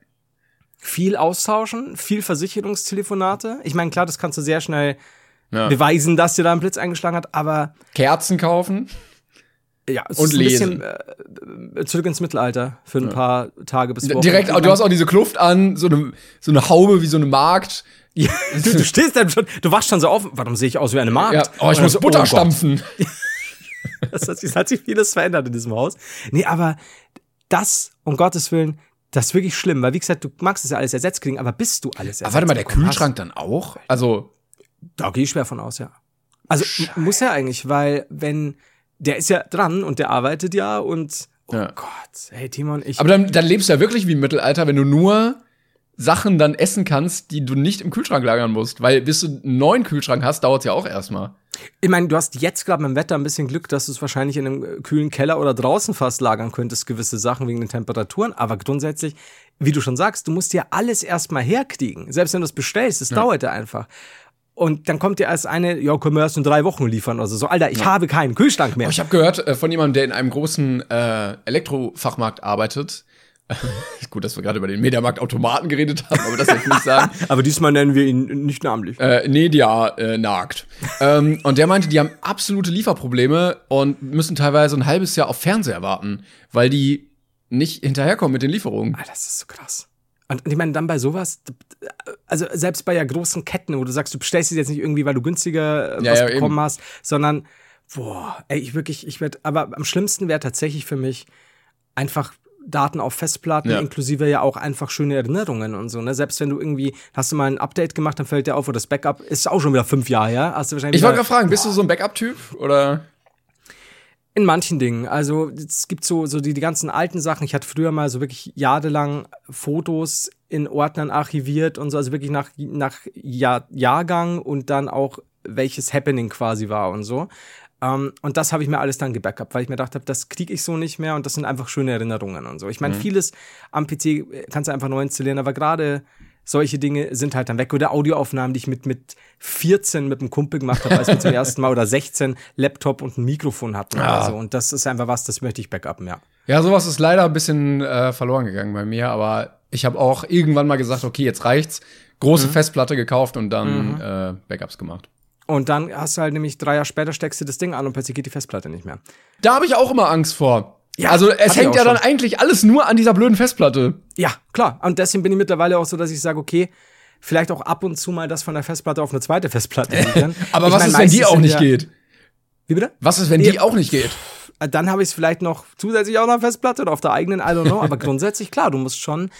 Viel austauschen, viel Versicherungstelefonate. Ich meine, klar, das kannst du sehr schnell Ja. beweisen, dass dir da ein Blitz eingeschlagen hat, aber Kerzen kaufen? ja, es Und ist ein lesen. bisschen äh, zurück ins Mittelalter für ein paar Tage bis Wochen. Direkt, du hast auch diese Kluft an, so eine, so eine Haube wie so eine Magd. Ja, du, du stehst dann schon, du wachst schon so auf. Warum sehe ich aus wie eine Magd? Ja, oh, ich muss so, Butter Gott. stampfen. Das hat, es hat sich vieles verändert in diesem Haus. Nee, aber das, um Gottes Willen, das ist wirklich schlimm, weil wie gesagt, du magst es ja alles ersetzt kriegen, aber bist du alles ersetzt Aber warte mal, der Kühlschrank dann auch? Also, Hast, da gehe ich schwer von aus, ja. Also muss ja eigentlich, weil wenn der ist ja dran und der arbeitet ja und oh Ja. Gott, hey Timon, ich aber dann, dann lebst du ja wirklich wie im Mittelalter, wenn du nur Sachen dann essen kannst, die du nicht im Kühlschrank lagern musst. Weil bis du einen neuen Kühlschrank hast, dauert es ja auch erstmal. Ich meine, du hast jetzt gerade dem Wetter ein bisschen Glück, dass du es wahrscheinlich in einem äh, kühlen Keller oder draußen fast lagern könntest, gewisse Sachen wegen den Temperaturen. Aber grundsätzlich, wie du schon sagst, du musst dir alles erstmal herkriegen. Selbst wenn du es bestellst, es dauert ja einfach. Und dann kommt dir erst eine, ja, können wir erst in drei Wochen liefern oder so. so Alter, ich habe keinen Kühlschrank mehr. Oh, ich habe gehört äh, von jemandem, der in einem großen äh, Elektrofachmarkt arbeitet. Gut, dass wir gerade über den Mediamarkt Automaten geredet haben, aber das jetzt nicht sagen. Aber diesmal nennen wir ihn nicht namentlich. Äh, nee, ja, äh, nagt. ähm, und der meinte, die haben absolute Lieferprobleme und müssen teilweise ein halbes Jahr auf Fernseher warten, weil die nicht hinterherkommen mit den Lieferungen. Alter, das ist so krass. Und ich meine, dann bei sowas, also selbst bei ja großen Ketten, wo du sagst, du bestellst es jetzt nicht irgendwie, weil du günstiger äh, Ja, was ja, bekommen eben. hast, sondern, boah, ey, ich wirklich, ich werde, aber am schlimmsten wäre tatsächlich für mich einfach Daten auf Festplatten, Ja. inklusive ja auch einfach schöne Erinnerungen und so, ne? Selbst wenn du irgendwie, hast du mal ein Update gemacht, dann fällt dir auf, oder das Backup ist auch schon wieder fünf Jahre her, hast du wahrscheinlich Ich wollte gerade fragen, bist du so ein Backup-Typ oder? In manchen Dingen. Also es gibt so, so die, die ganzen alten Sachen. Ich hatte früher mal so wirklich jahrelang Fotos in Ordnern archiviert und so, also wirklich nach, nach Jahr, Jahrgang und dann auch welches Happening quasi war und so. Ähm, und das habe ich mir alles dann gebackupt, weil ich mir gedacht habe, das kriege ich so nicht mehr und das sind einfach schöne Erinnerungen und so. Ich meine, vieles am PC kannst du einfach neu installieren, aber gerade solche Dinge sind halt dann weg. Oder Audioaufnahmen, die ich mit, mit 14 mit einem Kumpel gemacht habe, als wir zum ersten Mal oder 16 Laptop und ein Mikrofon hatten Ja. oder so. Und das ist einfach was, das möchte ich backuppen, ja. Ja, sowas ist leider ein bisschen äh, verloren gegangen bei mir, aber ich habe auch irgendwann mal gesagt, okay, jetzt reicht's. Große Festplatte gekauft und dann äh, Backups gemacht. Und dann hast du halt nämlich drei Jahre später steckst du das Ding an und plötzlich geht die Festplatte nicht mehr. Da habe ich auch immer Angst vor. Ja, also es hängt ja dann schon. eigentlich alles nur an dieser blöden Festplatte. Ja, klar. Und deswegen bin ich mittlerweile auch so, dass ich sage, okay, vielleicht auch ab und zu mal das von der Festplatte auf eine zweite Festplatte. Aber Ich was mein, ist, wenn die auch nicht ja- geht? Wie bitte? Was ist, wenn Nee. die auch nicht geht? Äh, Dann habe ich es vielleicht noch zusätzlich auch noch Festplatte oder auf der eigenen, I don't know. Aber grundsätzlich, klar, du musst schon.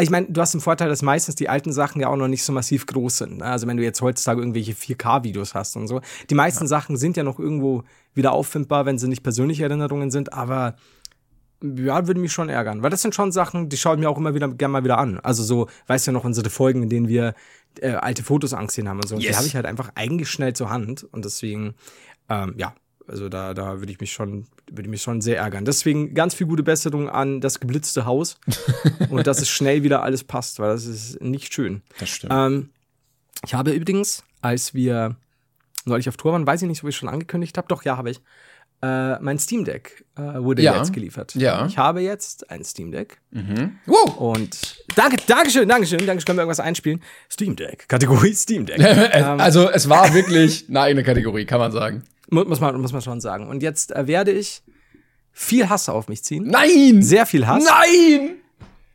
Ich meine, du hast den Vorteil, dass meistens die alten Sachen ja auch noch nicht so massiv groß sind. ne? Also wenn du jetzt heutzutage irgendwelche 4K-Videos hast und so. Die meisten Sachen sind ja noch irgendwo wieder auffindbar, wenn sie nicht persönliche Erinnerungen sind, aber ja, würde mich schon ärgern. Weil das sind schon Sachen, die schaue ich mir auch immer wieder gerne mal wieder an. Also so, weißt du ja noch, unsere Folgen, in denen wir äh, alte Fotos angesehen haben und so. Und Die Yes. habe ich halt einfach eingeschnellt zur Hand. Und deswegen, ähm, ja, also da, da würde ich mich schon, würde ich mich schon sehr ärgern. Deswegen ganz viel gute Besserung an das geblitzte Haus und dass es schnell wieder alles passt, weil das ist nicht schön. Das stimmt. Ähm, ich habe übrigens, als wir neulich auf Tour waren, weiß ich nicht, ob ich schon angekündigt habe, doch ja, habe ich. Äh, mein Steam Deck äh, wurde Ja. jetzt geliefert. Ja. Ich habe jetzt ein Steam Deck. wow. Und danke, Dankeschön, Dankeschön, Dankeschön, können wir irgendwas einspielen? Steam Deck, Kategorie Steam Deck. Es- also es war wirklich eine eigene Kategorie, kann man sagen. Mu- muss, man, muss man schon sagen. Und jetzt äh, werde ich viel Hass auf mich ziehen. Nein! Sehr viel Hass. Nein!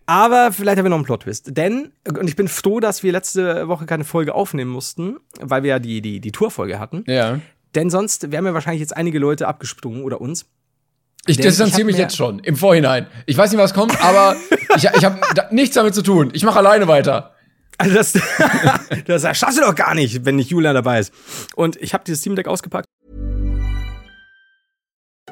Aber vielleicht haben wir noch einen Plot-Twist. Denn, und ich bin froh, dass wir letzte Woche keine Folge aufnehmen mussten, weil wir ja die, die, die Tourfolge hatten. Ja. Denn sonst wären mir wahrscheinlich jetzt einige Leute abgesprungen oder uns. Ich Denn ich distanziere hab mich jetzt schon, im Vorhinein. Ich weiß nicht, was kommt, aber ich, ich habe da, nichts damit zu tun. Ich mache alleine weiter. Also das, das schaffst du doch gar nicht, wenn nicht Julian dabei ist. Und ich habe dieses Steam Deck ausgepackt.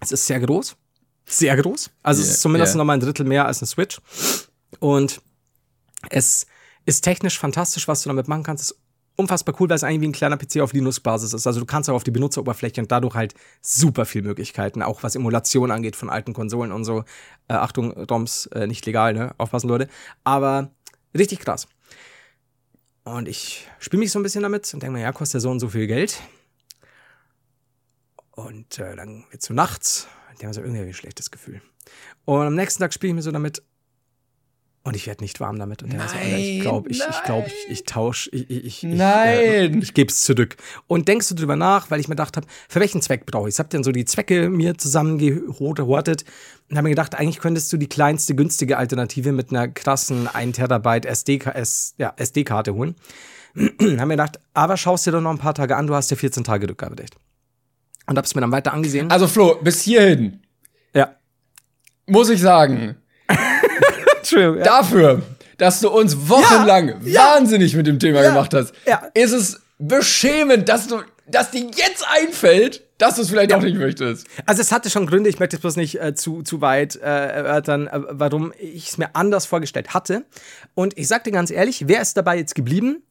Es ist sehr groß. Sehr groß. Also es Ja, ist zumindest ja. noch mal ein Drittel mehr als eine Switch. Und es ist technisch fantastisch, was du damit machen kannst. Es ist unfassbar cool, weil es eigentlich wie ein kleiner PC auf Linux-Basis ist. Also du kannst auch auf die Benutzeroberfläche und dadurch halt super viel Möglichkeiten, auch was Emulation angeht von alten Konsolen und so. Äh, Achtung, ROMs, äh, nicht legal, ne? Aufpassen, Leute. Aber richtig krass. Und ich spiele mich so ein bisschen damit und denke mir, ja, kostet der so und so viel Geld. Und äh, dann wird so nachts, die haben so irgendwie ein schlechtes Gefühl. Und am nächsten Tag spiele ich mir so damit und ich werde nicht warm damit. Und denke mir so, Alter, ich glaube, ich, ich, glaub, ich, ich tausche, ich, ich, ich, Nein. ich, äh, ich gebe es zurück. Und denkst du drüber nach, weil ich mir gedacht habe, für welchen Zweck brauche ich es? Hab dann so die Zwecke mir zusammengehortet und habe mir gedacht, eigentlich könntest du die kleinste günstige Alternative mit einer krassen 1 Terabyte SD-Karte ja, SD holen. haben mir gedacht, aber schaust dir doch noch ein paar Tage an, du hast ja 14 Tage Rückgaberecht. Und hab's mir dann weiter angesehen. Also Flo, bis hierhin ja. muss ich sagen, True, ja. dafür, dass du uns wochenlang wahnsinnig mit dem Thema Ja. gemacht hast, Ja. ist es beschämend, dass du, dass dir jetzt einfällt, dass du es vielleicht auch nicht möchtest. Also es hatte schon Gründe, ich möchte jetzt bloß nicht äh, zu, zu weit äh, erörtern, äh, warum ich es mir anders vorgestellt hatte. Und ich sag dir ganz ehrlich, wer ist dabei jetzt geblieben?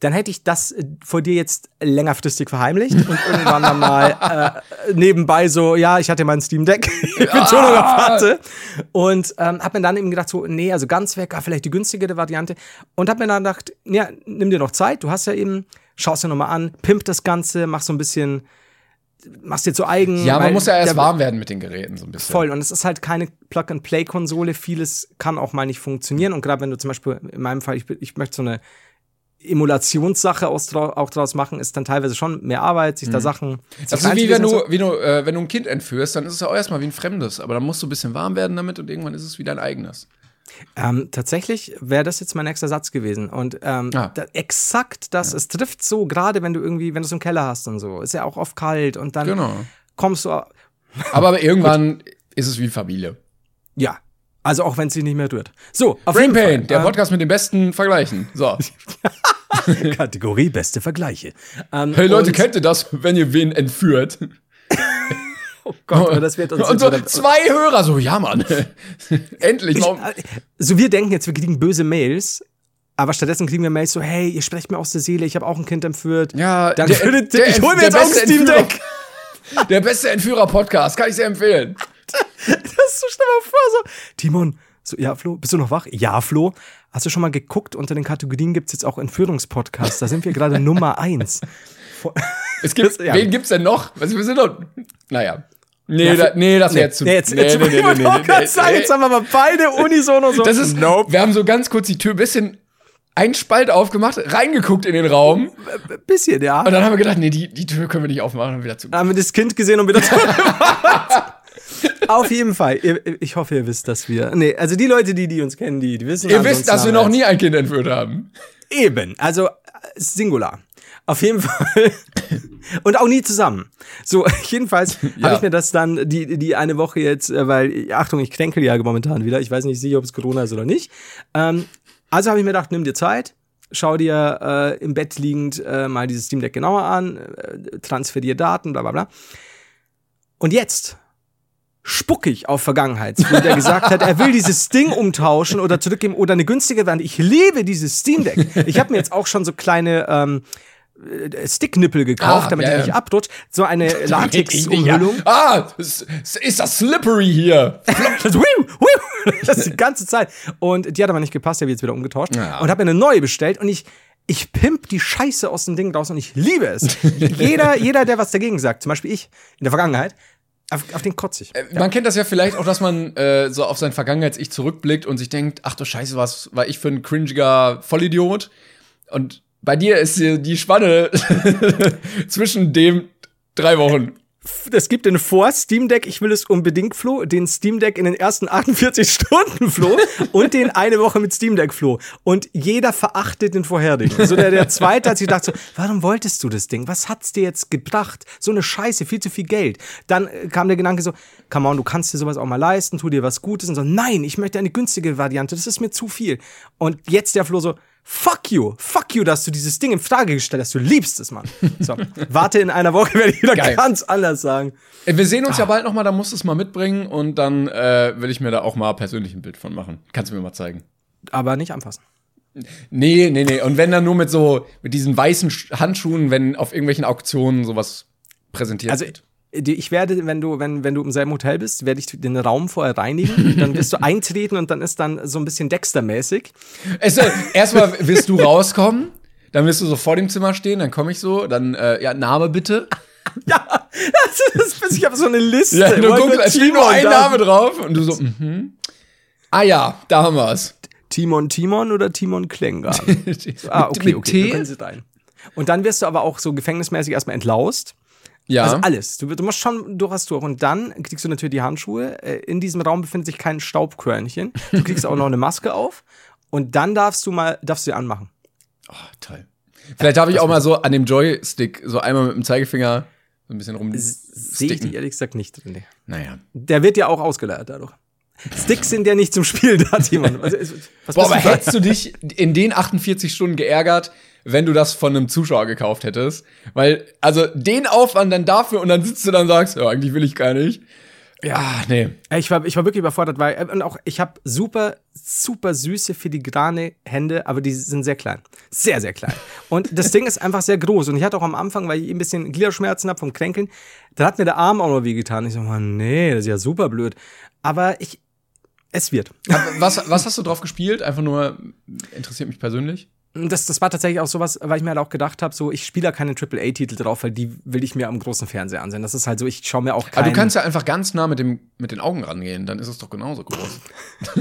Dann hätte ich das äh, vor dir jetzt längerfristig verheimlicht und irgendwann dann mal äh, nebenbei so, ja, ich hatte mein Steam Deck, Betonung auf hatte. Und ähm, hab mir dann eben gedacht, so, nee, also ganz weg, ah, vielleicht die günstigere Variante. Und hab mir dann gedacht, ja, nimm dir noch Zeit, du hast ja eben, schaust dir nochmal an, pimp das Ganze, mach so ein bisschen, machst dir zu eigen. Ja, man muss ja erst der- warm werden mit den Geräten so ein bisschen. Voll. Und es ist halt keine Plug-and-Play-Konsole. Vieles kann auch mal nicht funktionieren. Und gerade wenn du zum Beispiel, in meinem Fall, ich, ich möchte so eine Emulationssache aus, auch draus machen, ist dann teilweise schon mehr Arbeit, sich da Sachen. Das ist wie wenn du, wie du, äh, wenn du ein Kind entführst, dann ist es ja auch erstmal wie ein Fremdes, aber dann musst du ein bisschen warm werden damit und irgendwann ist es wieder ein eigenes. Ähm, tatsächlich wäre das jetzt mein nächster Satz gewesen. Und ähm, Ah. da, exakt das, es trifft so, gerade wenn du irgendwie, wenn du es im Keller hast und so, ist ja auch oft kalt und dann Genau. kommst du, Aber irgendwann ist es wie Familie. ja. Also auch wenn es sich nicht mehr rührt. So, auf Brain jeden Fall. Pain, der Podcast mit den besten Vergleichen. So. Kategorie beste Vergleiche. Ähm, Hey Leute, kennt ihr das, wenn ihr wen entführt? Oh Gott, das wird uns Und so zwei Hörer so, ja Mann. Endlich. Ich, Warum? äh, so, wir denken jetzt, wir kriegen böse Mails, aber stattdessen kriegen wir Mails so, hey, ihr sprecht mir aus der Seele, ich habe auch ein Kind entführt. Ja, Danke für den der- Ich hol mir der jetzt auch ein Steam Deck. Der beste Entführer-Podcast, kann ich sehr empfehlen. Das ist so stell mal vor, so, Timon, so, ja, Flo, bist du noch wach? Ja, Flo. Hast du schon mal geguckt? Unter den Kategorien gibt's jetzt auch Entführungspodcasts. Da sind wir gerade Nummer eins. Es gibt, Das- ja. Wen gibt's denn noch? Was, wir sind doch, naja. Nee, Ja, da, nee, das wäre jetzt zu. Nee, jetzt, jetzt, ich wollte auch gerade sagen, jetzt haben wir aber beide unisono so. Das ist, wir haben so ganz kurz die Tür ein bisschen einen Spalt aufgemacht, reingeguckt in den Raum ein bisschen, ja. und dann haben wir gedacht, nee, die, die Tür können wir nicht aufmachen und wieder zu. Dann haben wir das Kind gesehen und wieder zurückgemacht. Auf jeden Fall. Ich hoffe, ihr wisst, dass wir. Nee, also die Leute, die, die uns kennen, die, die wissen. Ihr wisst, dass wir noch nie ein Kind entführt haben. Eben. Also äh, Singular. Auf jeden Fall. Und auch nie zusammen. So, jedenfalls Ja. habe ich mir das dann die, die eine Woche jetzt, äh, weil, Achtung, ich kränkel ja momentan wieder. Ich weiß nicht sicher, ob es Corona ist oder nicht. Ähm, also habe ich mir gedacht, nimm dir Zeit, schau dir äh, im Bett liegend äh, mal dieses Steam Deck genauer an, äh, transferier Daten, bla bla bla. Und jetzt spuck ich auf Vergangenheitsfilm, der gesagt hat, er will dieses Ding umtauschen oder zurückgeben oder eine günstige Variante. Ich liebe dieses Steam Deck. Ich habe mir jetzt auch schon so kleine ähm, äh, Sticknippel gekauft, Ah, damit ja, er nicht abrutscht. So eine Latex-Umhüllung. Ah, ist das Slippery hier. Das, das die ganze Zeit. Und die hat aber nicht gepasst, die habe ich jetzt wieder umgetauscht. Ja. Und habe mir eine neue bestellt und ich, ich pimp die Scheiße aus dem Ding raus und ich liebe es. jeder, jeder, der was dagegen sagt, zum Beispiel ich in der Vergangenheit, auf, auf den kotze ich. Man kennt das ja vielleicht auch, dass man äh, so auf sein Vergangenheits-Ich zurückblickt und sich denkt, ach du Scheiße, was war ich für ein cringiger Vollidiot? Und bei dir ist die Spanne zwischen dem drei Wochen. Es gibt den vor Steam Deck, ich will es unbedingt Flo, den Steam Deck in den ersten 48 Stunden Flo und den eine Woche mit Steam Deck Flo. Und jeder verachtet den vorherigen. So der, der zweite hat sich gedacht so, warum wolltest du das Ding? Was hat's dir jetzt gebracht? So eine Scheiße, viel zu viel Geld. Dann äh, kam der Gedanke so, come on, du kannst dir sowas auch mal leisten, tu dir was Gutes und so, nein, ich möchte eine günstige Variante, das ist mir zu viel. Und jetzt der Flo so, Fuck you, fuck you, dass du dieses Ding in Frage gestellt hast. Du liebst es, Mann. So, warte in einer Woche werde ich wieder Geil. ganz anders sagen. Äh, Wir sehen uns Ah. ja bald noch mal, da musst du es mal mitbringen und dann äh, will ich mir da auch mal persönlich ein Bild von machen. Kannst du mir mal zeigen. aber nicht anfassen. Nee, nee, nee. Und wenn dann nur mit so, mit diesen weißen Sch- Handschuhen, wenn auf irgendwelchen Auktionen sowas präsentiert Also wird. Ich werde, wenn du, wenn, wenn du im selben Hotel bist, werde ich den Raum vorher reinigen. Dann wirst du eintreten und dann ist dann so ein bisschen Dexter-mäßig. Es, äh, erstmal wirst du rauskommen, dann wirst du so vor dem Zimmer stehen, dann komme ich so, dann, äh, ja, Name bitte. Ja, das ist, ich habe so eine Liste. Ja, du guckst, nur es steht nur ein Name drauf und du so, mhm. Ah ja, da haben wir's. Timon Timon oder Timon Klengarn? ah, okay, okay. T? da können sie rein. Und dann wirst du aber auch so gefängnismäßig erstmal entlaust. Ja. Also alles. Du, du musst schon durch was durch. Und dann kriegst du natürlich die Handschuhe. Äh, In diesem Raum befindet sich kein Staubkörnchen. Du kriegst auch noch eine Maske auf. Und dann darfst du mal, darfst du sie anmachen. Toll. Vielleicht darf ich auch mal so an dem Joystick so einmal mit dem Zeigefinger so ein bisschen rum. Sehe ich die ehrlich gesagt nicht drin. nee. Naja. Der wird ja auch ausgeleiert dadurch. Sticks sind ja nicht zum Spiel da, Timon. Also, Boah, aber hättest du dich in den 48 Stunden geärgert, wenn du das von einem Zuschauer gekauft hättest? Weil, also den Aufwand dann dafür und dann sitzt du dann und sagst, ja, eigentlich will ich gar nicht. Ja, nee. Ich war, ich war wirklich überfordert, weil äh, und auch ich habe super, super süße filigrane Hände, aber die sind sehr klein. Sehr, sehr klein. Und das Ding ist einfach sehr groß. Und ich hatte auch am Anfang, weil ich ein bisschen Gliederschmerzen habe vom Kränkeln, da hat mir der Arm auch noch wehgetan. Ich so, Mann, nee, das ist ja super blöd. Aber ich, es wird. Was, was hast du drauf gespielt? Einfach nur, interessiert mich persönlich. Das, das war tatsächlich auch sowas, weil ich mir halt auch gedacht habe, so ich spiele da keine AAA-Titel drauf, weil die will ich mir am großen Fernseher ansehen. Das ist halt so, ich schaue mir auch Aber keinen, du kannst ja einfach ganz nah mit, dem, mit den Augen rangehen, dann ist es doch genauso groß.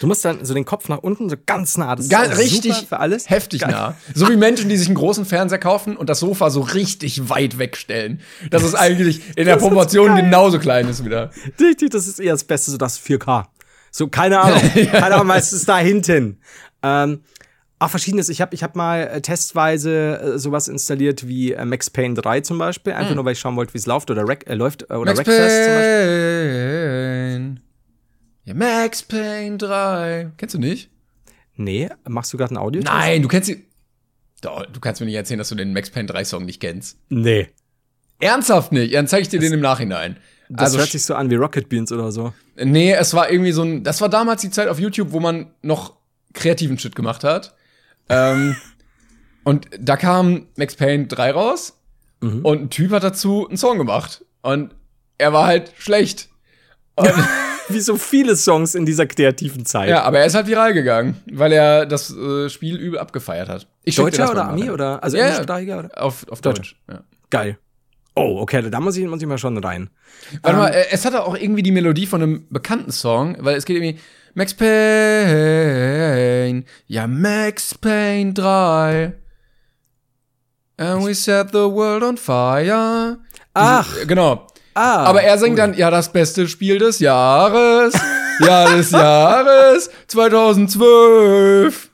Du musst dann so den Kopf nach unten, so ganz nah. Das ist Ganz auch richtig für alles. heftig Geil. nah. So wie Menschen, die sich einen großen Fernseher kaufen und das Sofa so richtig weit wegstellen. Das ist eigentlich in der ist Proportion geil. genauso klein ist wieder. Richtig, das ist eher das Beste, so das 4K. So, keine Ahnung. Keine Ahnung, ist da hinten? Ähm, auch verschiedenes. Ich habe ich hab mal äh, testweise äh, sowas installiert wie äh, Max Payne 3 zum Beispiel. Einfach nur, weil ich schauen wollte, wie es läuft oder Rec, äh, läuft äh, oder Max Wreckfest zum Beispiel. Payne. Ja, Max Payne 3. Kennst du nicht? Nee, machst du gerade ein Audio? Nein, du kennst die. Doch, du kannst mir nicht erzählen, dass du den Max Payne 3 Song nicht kennst. Nee. Ernsthaft nicht? Dann zeige ich dir den im Nachhinein. Das also, hört sich so an wie Rocket Beans oder so. nee, es war irgendwie so ein. Das war damals die Zeit auf YouTube, wo man noch kreativen Shit gemacht hat. Ähm, und da kam Max Payne 3 raus und ein Typ hat dazu einen Song gemacht. Und er war halt schlecht. Wie so viele Songs in dieser kreativen Zeit. ja, aber er ist halt viral gegangen, weil er das äh, Spiel übel abgefeiert hat. Ich Deutscher oder Ami oder also Ja, englischsprachiger oder? Auf, auf Deutsch. Deutsch. Ja. Geil. Oh, okay, da muss ich, muss ich mal schon rein. Warte mal, äh, es hatte auch irgendwie die Melodie von einem bekannten Song, weil es geht irgendwie Max Payne, ja Max Payne 3. And we set the world on fire. Ach. Genau. Ah. Aber er singt dann, ja, das beste Spiel des Jahres, ja, des Jahres 2012.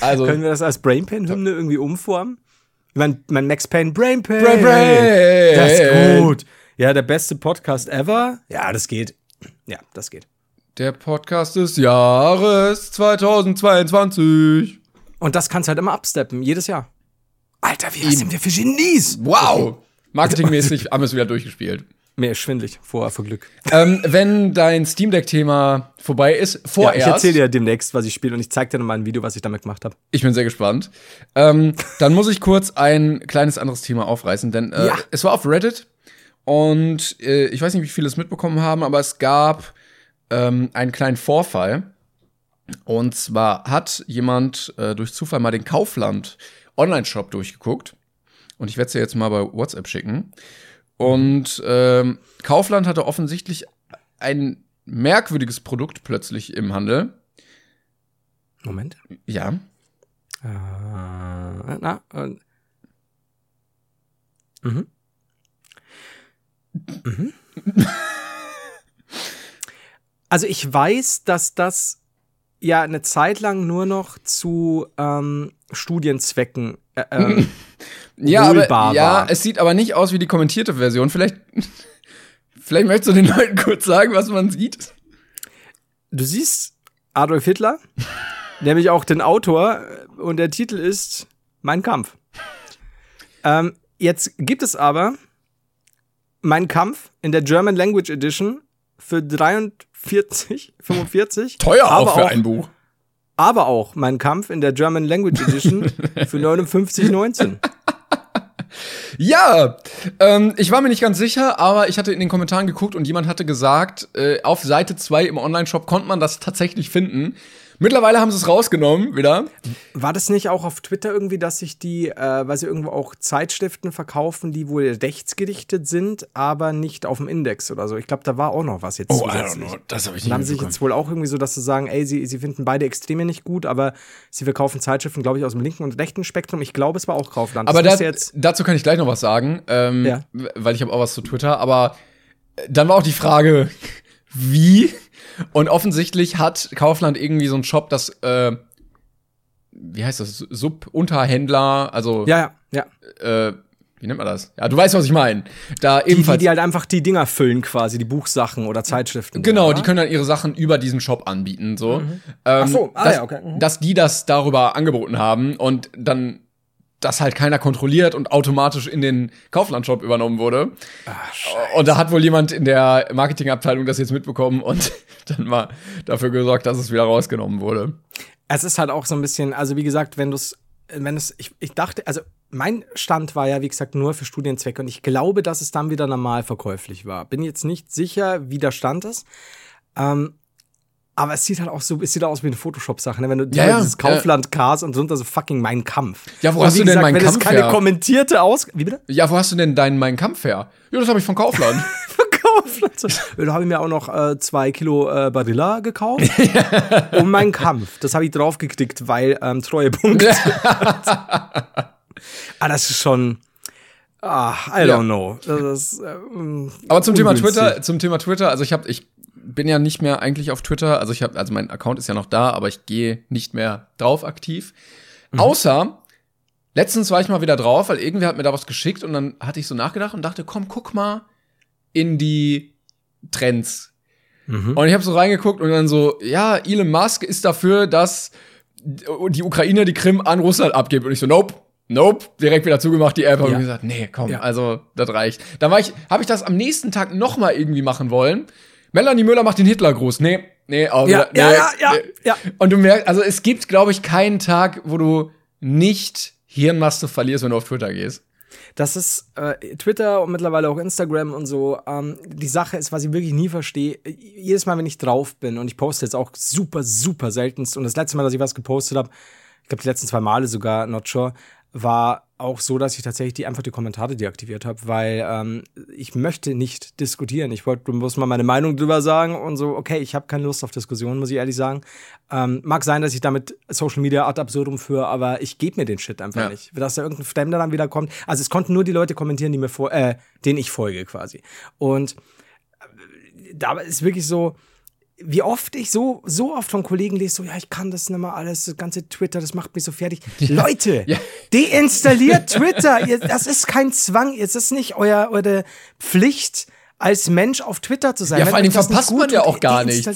Also, Können wir das als Brain Pain Hymne irgendwie umformen? Mein, mein Max Payne Brain Pain. Brain Pain. Das ist gut. Ja, der beste Podcast ever. Ja, das geht. Ja, das geht. Der Podcast des Jahres 2022. Und das kannst du halt immer absteppen, jedes Jahr. Alter, wie sind wir für Genies? Wow. Marketingmäßig haben wir es wieder durchgespielt. Mir ist schwindlig vor, vor Glück. ähm, wenn dein Steam Deck-Thema vorbei ist, Ja, vorerst. ich erzähle dir demnächst, was ich spiele und ich zeig dir nochmal ein Video, was ich damit gemacht habe. Ich bin sehr gespannt. Ähm, dann muss ich kurz ein kleines anderes Thema aufreißen, denn äh, Ja. es war auf Reddit und äh, ich weiß nicht, wie viele es mitbekommen haben, aber es gab ähm, einen kleinen Vorfall. Und zwar hat jemand äh, durch Zufall mal den Kaufland Online-Shop durchgeguckt. Und ich werde es dir jetzt mal bei WhatsApp schicken. Und ähm, Kaufland hatte offensichtlich ein merkwürdiges Produkt plötzlich im Handel. Moment. Ja. Äh, na, und. Mhm. Mhm. Also ich weiß, dass das ja eine Zeit lang nur noch zu ähm, Studienzwecken äh, ähm, Ja, aber, ja, war. es sieht aber nicht aus wie die kommentierte Version. Vielleicht, vielleicht möchtest du den Leuten kurz sagen, was man sieht. Du siehst Adolf Hitler, nämlich auch den Autor, äh, und der Titel ist Mein Kampf. Ähm, jetzt gibt es aber Mein Kampf in der German Language Edition für 43, 45. Teuer aber auch für ein Buch. Aber auch Mein Kampf in der German Language Edition für 59,19. Ja, ähm, ich war mir nicht ganz sicher, aber ich hatte in den Kommentaren geguckt und jemand hatte gesagt, äh, auf Seite 2 im Online-Shop konnte man das tatsächlich finden. Mittlerweile haben sie es rausgenommen wieder. War das nicht auch auf Twitter irgendwie, dass sich die, äh, weil sie irgendwo auch Zeitschriften verkaufen, die wohl rechtsgerichtet sind, aber nicht auf dem Index oder so? Ich glaube, da war auch noch was jetzt zusätzlich. das habe ich Und haben sich jetzt wohl auch irgendwie so, dass sie sagen, ey, sie, sie finden beide Extreme nicht gut, aber sie verkaufen Zeitschriften, glaube ich, aus dem linken und rechten Spektrum. Ich glaube, es war auch Kaufland. Aber das da, müsste jetzt dazu kann ich gleich noch was sagen, ähm, Ja. weil ich habe auch was zu Twitter. Aber äh, dann war auch die Frage, wie? Und offensichtlich hat Kaufland irgendwie so einen Shop, das, äh, wie heißt das, Sub-Unterhändler, also, ja, ja, ja. äh, wie nennt man das? Ja, du weißt, was ich meine. Da Die, die, ebenfalls. die halt einfach die Dinger füllen quasi, die Buchsachen oder Zeitschriften. Genau, ja. die können dann ihre Sachen über diesen Shop anbieten, so. Ähm, Ach so, ah, dass, ja, okay. Mhm. dass die das darüber angeboten haben und dann das halt keiner kontrolliert und automatisch in den Kaufland-Shop übernommen wurde. und da hat wohl jemand in der Marketingabteilung das jetzt mitbekommen und dann mal dafür gesorgt, dass es wieder rausgenommen wurde. Es ist halt auch so ein bisschen, also wie gesagt, wenn du es, wenn es, ich, ich dachte, also mein Stand war ja, wie gesagt, nur für Studienzwecke und ich glaube, dass es dann wieder normal verkäuflich war. Bin jetzt nicht sicher, wie der Stand ist. Ähm, aber es sieht halt auch so, es sieht aus wie eine Photoshop-Sache, ne? Wenn du Ja, ja, dieses Kaufland Cars und drunter so fucking Mein Kampf. Ja, wo Und hast du denn gesagt, Mein wenn Kampf es keine her? kommentierte Aus... Wie bitte? Ja, wo hast du denn deinen Mein Kampf her? Ja, das habe ich von Kaufland. Kaufland. Da habe ich mir auch noch äh, zwei Kilo äh, Barilla gekauft. um meinen Kampf. Das habe ich draufgeklickt, weil ähm, Treuepunkt. ah, das ist schon. Ah, I Ja. don't know. Das ist, ähm, Aber zum Thema ungünstig. Twitter, zum Thema Twitter, also ich habe, ich bin ja nicht mehr eigentlich auf Twitter. Also ich habe, also mein Account ist ja noch da, aber ich gehe nicht mehr drauf aktiv. Mhm. Außer letztens war ich mal wieder drauf, weil irgendwer hat mir da was geschickt und dann hatte ich so nachgedacht und dachte, komm, guck mal in die Trends. Mhm. Und ich habe so reingeguckt und dann so, ja, Elon Musk ist dafür, dass die Ukraine die Krim an Russland abgibt. Und ich so, nope, Nope, direkt wieder zugemacht die App ja. und gesagt, nee, komm, ja. also das reicht. Dann war ich, habe ich das am nächsten Tag noch mal irgendwie machen wollen. Melanie Müller macht den Hitlergruß. Nee, nee, auch ja, nee, ja, ja, ja, nee. ja. Und du merkst, also es gibt, glaube ich, keinen Tag, wo du nicht Hirnmasse verlierst, wenn du auf Twitter gehst. Das ist äh, Twitter und mittlerweile auch Instagram und so. Ähm, die Sache ist, was ich wirklich nie verstehe. Jedes Mal, wenn ich drauf bin und ich poste jetzt auch super, super seltenst und das letzte Mal, dass ich was gepostet habe, ich glaube die letzten zwei Male sogar, not sure, war auch so, dass ich tatsächlich die einfach die Kommentare deaktiviert habe, weil ähm, ich möchte nicht diskutieren. Ich wollte muss mal meine Meinung drüber sagen und so, okay, ich habe keine Lust auf Diskussionen, muss ich ehrlich sagen. Ähm, mag sein, dass ich damit Social Media ad absurdum führe, aber ich gebe mir den Shit einfach ja. nicht. Dass da irgendein Fremder dann wieder kommt. Also es konnten nur die Leute kommentieren, die mir vor, äh, denen ich folge quasi. Und äh, da ist wirklich so, wie oft ich so, so oft von Kollegen lese, so, ja, ich kann das nicht mehr alles, das ganze Twitter, das macht mich so fertig. Ja. Leute, ja. deinstalliert Twitter. das ist kein Zwang, es ist nicht euer, eure Pflicht, als Mensch auf Twitter zu sein. Ja, vor allem verpasst man ja auch gar nichts.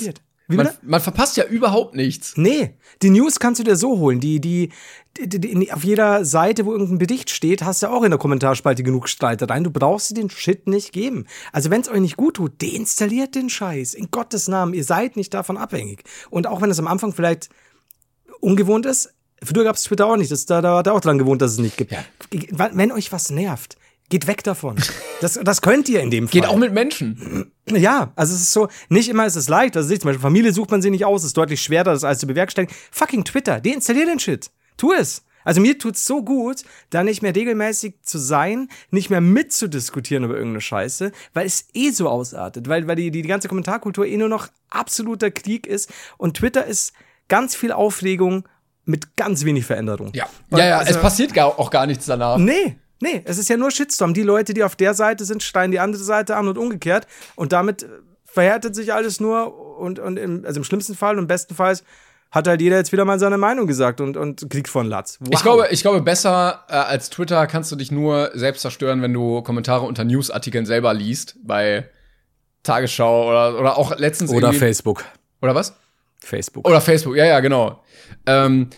Man, man, verpasst ja überhaupt nichts. Nee, die News kannst du dir so holen. Die, die, die, die, auf jeder Seite, wo irgendein Bericht steht, hast du auch in der Kommentarspalte genug Streitereien. Du brauchst dir den Shit nicht geben. Also wenn es euch nicht gut tut, deinstalliert den Scheiß. In Gottes Namen, ihr seid nicht davon abhängig. Und auch wenn es am Anfang vielleicht ungewohnt ist, früher gab es Twitter auch nicht. Das, da, da war da auch dran gewohnt, dass es nicht gibt. Ja. Wenn euch was nervt, Geht weg davon. Das, das könnt ihr in dem Fall. Geht auch mit Menschen. Ja, also es ist so, nicht immer ist es leicht. Also zum Beispiel Familie sucht man sie nicht aus, ist deutlich schwerer, das alles zu bewerkstelligen. Fucking Twitter, deinstallier den Shit. Tu es. Also mir tut's so gut, da nicht mehr regelmäßig zu sein, nicht mehr mitzudiskutieren über irgendeine Scheiße, weil es eh so ausartet, weil, weil die, die, ganze Kommentarkultur eh nur noch absoluter Krieg ist und Twitter ist ganz viel Aufregung mit ganz wenig Veränderung. Ja, ja, ja, also, es passiert gar, auch gar nichts danach. Nee, Nee, es ist ja nur Shitstorm. Die Leute, die auf der Seite sind, schreien die andere Seite an und umgekehrt. Und damit verhärtet sich alles nur und, und im, also im schlimmsten Fall und im besten Fall hat halt jeder jetzt wieder mal seine Meinung gesagt und, und kriegt von Latz. Wow. Ich, glaube, ich glaube, besser äh, als Twitter kannst du dich nur selbst zerstören, wenn du Kommentare unter Newsartikeln selber liest, bei Tagesschau oder, oder auch letztens. Oder Facebook. Oder was? Facebook. Oder Facebook, ja, ja, genau. Ähm,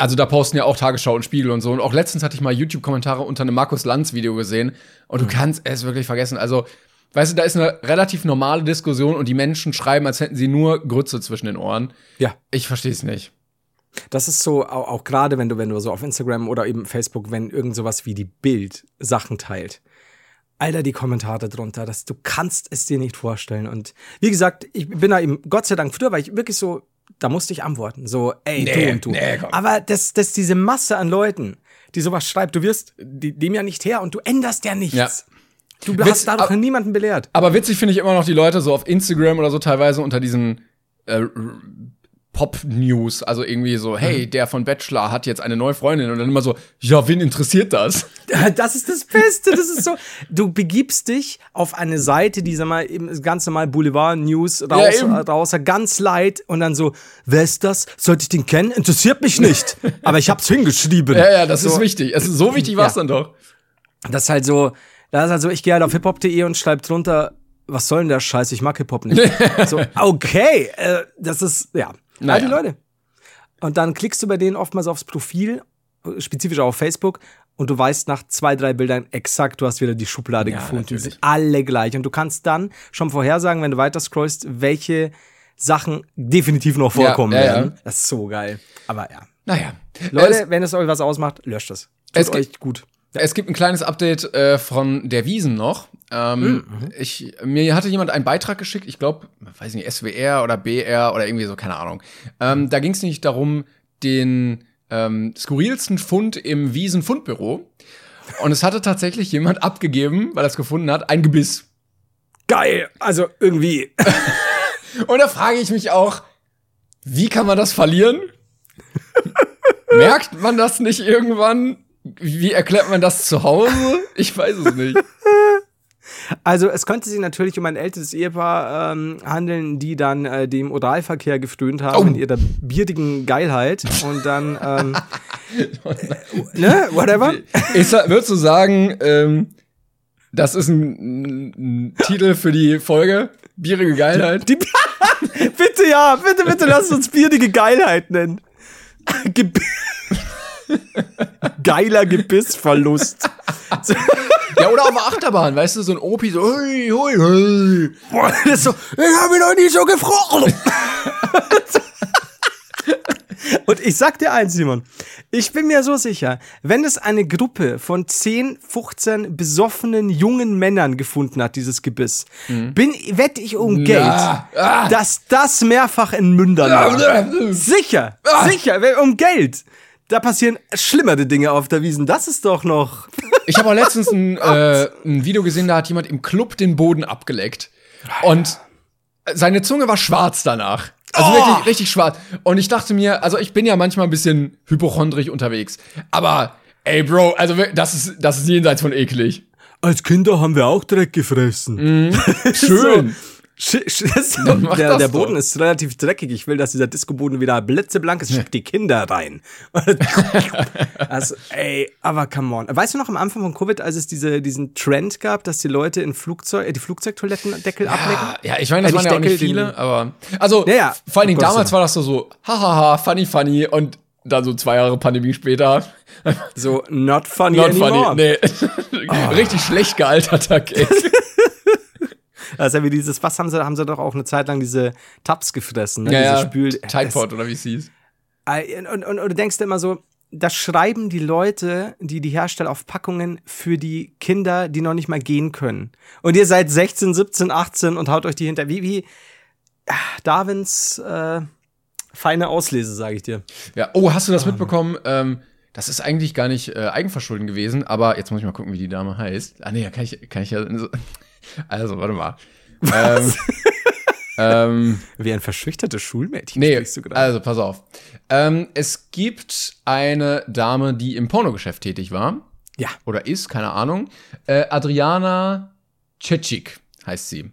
also da posten ja auch Tagesschau und Spiegel und so. Und auch letztens hatte ich mal YouTube-Kommentare unter einem Markus Lanz-Video gesehen. Und du mhm. kannst es wirklich vergessen. Also, weißt du, da ist eine relativ normale Diskussion und die Menschen schreiben, als hätten sie nur Grütze zwischen den Ohren. Ja. Ich verstehe es nicht. Das ist so, auch, auch gerade wenn du, wenn du so auf Instagram oder eben Facebook, wenn irgend sowas wie die Bild Sachen teilt. Alter, die Kommentare drunter, das, du kannst es dir nicht vorstellen. Und wie gesagt, ich bin da eben, Gott sei Dank früher, weil ich wirklich so da musste ich antworten. So, ey, nee, du und du. Nee, Aber das, das diese Masse an Leuten, die sowas schreibt, du wirst dem ja nicht her und du änderst ja nichts. Ja. Du Witz, hast dadurch niemanden belehrt. Aber witzig finde ich immer noch die Leute so auf Instagram oder so teilweise unter diesen äh, Pop-News, also irgendwie so, hey, der von Bachelor hat jetzt eine neue Freundin und dann immer so, ja, wen interessiert das? Das ist das Beste, das ist so, du begibst dich auf eine Seite, die, sag mal, eben das ganze Mal Boulevard-News raus, ja, raus, ganz leid und dann so, wer ist das? Sollte ich den kennen? Interessiert mich nicht, aber ich hab's hingeschrieben. Ja, ja, das so. ist wichtig, es ist so wichtig war's ja. dann doch. Das ist halt so, das ist halt so, ich gehe halt auf hiphop.de und schreibe drunter, was soll denn der Scheiß? Ich mag Hip-Hop nicht. so, okay, äh, das ist, ja. Naja. die Leute. Und dann klickst du bei denen oftmals aufs Profil, spezifisch auch auf Facebook, und du weißt nach zwei, drei Bildern exakt, du hast wieder die Schublade ja, gefunden. Die sind alle gleich. Und du kannst dann schon vorhersagen, wenn du weiter scrollst, welche Sachen definitiv noch vorkommen ja, ja, werden. Das ist so geil. Aber ja. Naja. Leute, es, wenn es euch was ausmacht, löscht es. Tut es euch gut. Es gibt ein kleines Update äh, von der Wiesen noch. Ähm, mhm. ich, mir hatte jemand einen Beitrag geschickt, ich glaube, weiß nicht, SWR oder BR oder irgendwie so, keine Ahnung. Ähm, da ging es nicht darum, den ähm, skurrilsten Fund im Wiesen-Fundbüro. Und es hatte tatsächlich jemand abgegeben, weil er es gefunden hat, ein Gebiss. Geil! Also irgendwie. Und da frage ich mich auch, wie kann man das verlieren? Merkt man das nicht irgendwann? Wie erklärt man das zu Hause? Ich weiß es nicht. Also es könnte sich natürlich um ein älteres Ehepaar ähm, handeln, die dann äh, dem Oralverkehr gefrönt haben Oh. in ihrer bierdigen Geilheit und dann ähm, ne, whatever. Ich würdest du sagen, ähm, das ist ein, ein Titel für die Folge? Bierige Geilheit? Die, bitte ja, bitte, bitte lass uns bierige Geilheit nennen. Ge Geiler Gebissverlust. Ja, oder auf der Achterbahn, weißt du, so ein Opi, so, hui, hui, hui. Boah, das so, ich habe noch nie so gefroren. Und ich sag dir eins, Simon. Ich bin mir so sicher, wenn es eine Gruppe von 10, 15 besoffenen jungen Männern gefunden hat, dieses Gebiss, bin, wette ich um Geld, ah. dass das mehrfach in Mündern war. Sicher, sicher, wenn- um Geld. Da passieren schlimmere Dinge auf der Wiesen. Das ist doch noch. Ich habe auch letztens ein, äh, ein Video gesehen, da hat jemand im Club den Boden abgeleckt. Und seine Zunge war schwarz danach. Also wirklich richtig schwarz. Und ich dachte mir, also ich bin ja manchmal ein bisschen hypochondrisch unterwegs. Aber, ey, Bro, also das ist, das ist jenseits von eklig. Als Kinder haben wir auch Dreck gefressen. Schön. Sch sch so, Der der doch. Boden ist relativ dreckig. Ich will, dass dieser Discoboden wieder blitzeblank ist. Schick die Kinder rein. also, ey, aber come on. Weißt du noch am Anfang von Covid, als es diese, diesen Trend gab, dass die Leute in Flugzeug, äh, die Flugzeugtoilettendeckel ablecken? Ja, ich meine, das Äh, waren ja auch nicht viele, aber. Also, Ja, ja. vor allen Dingen damals war das so, so, hahaha, funny, funny. Und dann so zwei Jahre Pandemie später. So, not funny Not anymore. funny. Nee. Richtig schlecht gealterter Gag. Ja wie dieses, was haben sie, haben sie doch auch eine Zeit lang diese Tabs gefressen, ne? Ja, diese. Spül Tidepod oder wie es hieß. Und, und, und du denkst dir immer so, das schreiben die Leute, die die Hersteller auf Packungen für die Kinder, die noch nicht mal gehen können. Und ihr seid 16, 17, 18 und haut euch die hinter. Wie, wie ah, Darwins äh, feine Auslese, sage ich dir. Ja, oh, hast du das mitbekommen? Ähm, das ist eigentlich gar nicht äh, Eigenverschulden gewesen, aber jetzt muss ich mal gucken, wie die Dame heißt. Ah, nee, da kann ich, kann ich ja. So, also, warte mal. Ähm, ähm, Wie ein verschüchtertes Schulmädchen nee, sprichst du gerade. also pass auf. Ähm, es gibt eine Dame, die im Pornogeschäft tätig war. Ja. Oder ist, keine Ahnung. Äh, Adriana Cecik heißt sie.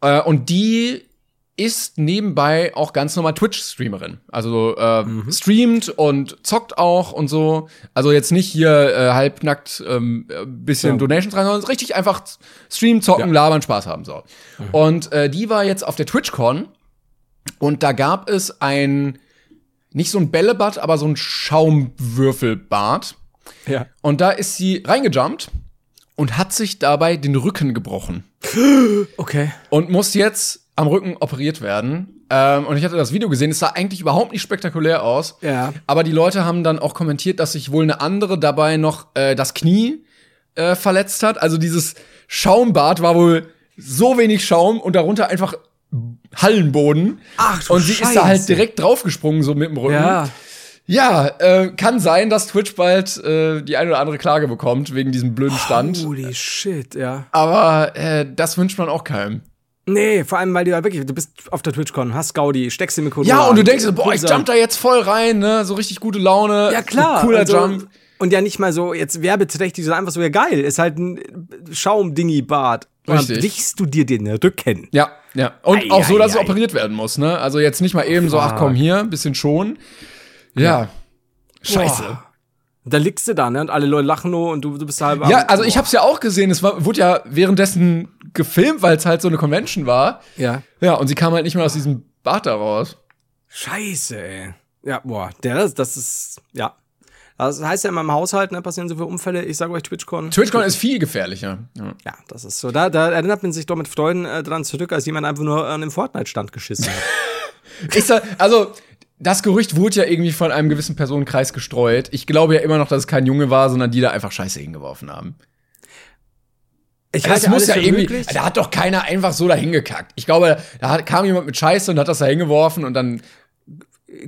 Äh, und die ist nebenbei auch ganz normal Twitch-Streamerin. Also äh, streamt und zockt auch und so. Also jetzt nicht hier äh, halbnackt ähm, äh, bisschen Ja. Donations rein, sondern richtig einfach streamen, zocken, labern, Spaß haben. So. Und äh, die war jetzt auf der TwitchCon und da gab es ein, nicht so ein Bällebad, aber so ein Schaumwürfelbad. ja. Und da ist sie reingejumpt und hat sich dabei den Rücken gebrochen Okay. und muss jetzt am Rücken operiert werden. Ähm, und ich hatte das Video gesehen, es sah eigentlich überhaupt nicht spektakulär aus. Ja. Aber die Leute haben dann auch kommentiert, dass sich wohl eine andere dabei noch äh, das Knie äh, verletzt hat. Also dieses Schaumbad war wohl so wenig Schaum und darunter einfach Hallenboden. Ach, du Und sie ist Scheiße. da halt direkt draufgesprungen, so mit dem Rücken. Ja. Ja, äh, kann sein, dass Twitch bald äh, die eine oder andere Klage bekommt wegen diesem blöden Stand. Holy shit, ja. Aber äh, das wünscht man auch keinem. Nee, vor allem, weil du ja wirklich, du bist auf der TwitchCon, hast Gaudi, steckst die Mikro Ja, an, und du denkst, so, boah, ich jump da jetzt voll rein, ne? So richtig gute Laune. Ja, klar. Cooler und so, Jump. Und ja nicht mal so jetzt werbeträchtig, sondern einfach so, ja geil, ist halt ein Schaumdingi-Bad. Und dann Richtig. brichst du dir den Rücken. Ja, ja. Und Ei, auch so, ei, dass es ei. operiert werden muss, ne? Also jetzt nicht mal eben so, ach komm hier, bisschen schon. Ja. Scheiße. Boah. Da liegst du da, ne? Und alle Leute lachen nur und du, du bist halb Ja, also ich hab's ja auch gesehen, es war, wurde ja währenddessen gefilmt, weil es halt so eine Convention war. Ja. Ja, und sie kam halt nicht mehr aus diesem Bad da raus. Scheiße, ey. Ja, boah, der, das, das ist, ja. Das heißt ja in meinem Haushalt, ne, passieren so viele Unfälle. Ich sage euch, TwitchCon. TwitchCon ist viel gefährlicher. Ja. Ja, das ist so. Da, da erinnert man sich doch mit Freuden äh, dran zurück, als jemand einfach nur an einem Fortnite-Stand geschissen hat. Ich sag, also, das Gerücht wurde ja irgendwie von einem gewissen Personenkreis gestreut. Ich glaube ja immer noch, dass es kein Junge war, sondern die da einfach Scheiße hingeworfen haben. Ich Das halte muss ja irgendwie. möglich. Da hat doch keiner einfach so dahin gekackt. Ich glaube, da hat, kam jemand mit Scheiße und hat das da hingeworfen und dann.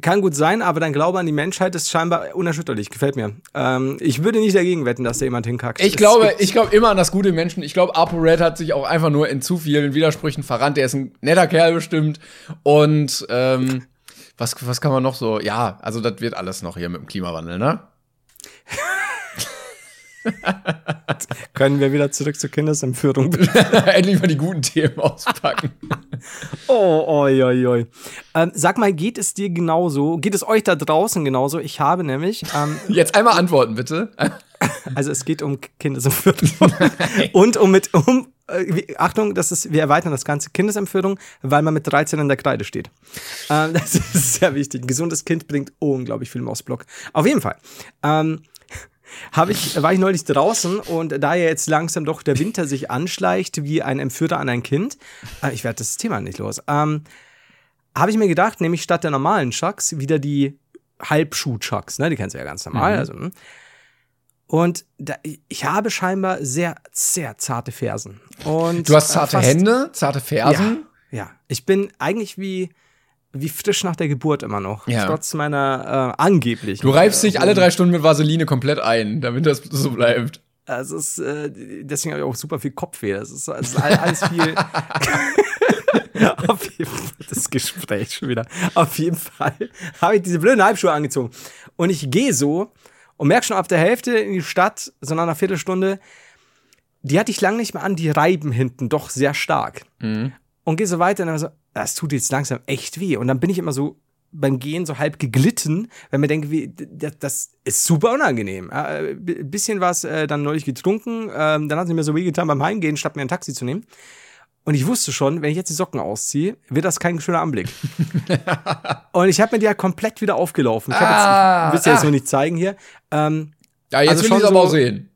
Kann gut sein, aber dein Glaube an die Menschheit ist scheinbar unerschütterlich. Gefällt mir. Ähm, ich würde nicht dagegen wetten, dass da jemand hinkackt. Ich Es glaube, ich glaube immer an das gute Menschen. Ich glaube, ApoRed hat sich auch einfach nur in zu vielen Widersprüchen verrannt. Der ist ein netter Kerl bestimmt. Und ähm, was, was kann man noch so? Ja, also das wird alles noch hier mit dem Klimawandel, ne? Können wir wieder zurück zur Kindesentführung? Endlich mal die guten Themen auspacken. oh, oi, oi, oi. Ähm, sag mal, geht es dir genauso? Geht es euch da draußen genauso? Ich habe nämlich. Ähm, Jetzt einmal antworten, bitte. also es geht um Kindesentführung. Und um mit, um, äh, Achtung, das ist, wir erweitern das Ganze Kindesentführung, weil man mit 13 in der Kreide steht. Ähm, das ist sehr wichtig. Ein gesundes Kind bringt unglaublich viel im Ausblock. Auf jeden Fall. Ähm, habe ich, war ich neulich draußen und da ja jetzt langsam doch der Winter sich anschleicht wie ein Entführer an ein Kind, äh, ich werde das Thema nicht los, ähm, habe ich mir gedacht, nämlich statt der normalen Chucks wieder die Halbschuh-Chucks, ne, die kennst du ja ganz normal, also, hm. Und da, ich habe scheinbar sehr, sehr zarte Fersen. Und Du hast zarte äh, fast- Hände, zarte Fersen. Ja, ja. Ich bin eigentlich wie, wie frisch nach der Geburt immer noch. Ja. Trotz meiner äh, angeblichen. Du reibst dich alle drei Stunden mit Vaseline komplett ein, damit das so bleibt. Also es ist, äh, deswegen habe ich auch super viel Kopfweh. Das ist, es ist all- alles viel. Auf jeden Fall, das Gespräch schon wieder. Auf jeden Fall habe ich diese blöden Halbschuhe angezogen. Und ich gehe so und merke schon ab der Hälfte in die Stadt, so nach einer Viertelstunde, die hatte ich lange nicht mehr an, die reiben hinten doch sehr stark. Und gehe so weiter und dann so, das tut jetzt langsam echt weh. Und dann bin ich immer so beim Gehen so halb geglitten, weil mir denke, wie, das, das ist super unangenehm. Äh, b- bisschen was äh, dann neulich getrunken, ähm, dann hat es mir so wehgetan beim Heimgehen, statt mir ein Taxi zu nehmen. Und ich wusste schon, wenn ich jetzt die Socken ausziehe, wird das kein schöner Anblick. und ich habe mir die ja komplett wieder aufgelaufen. Ich Ah, jetzt, willst du jetzt ah. nur nicht zeigen hier. Ähm, Ja, jetzt Also will ich es aber so- auch sehen.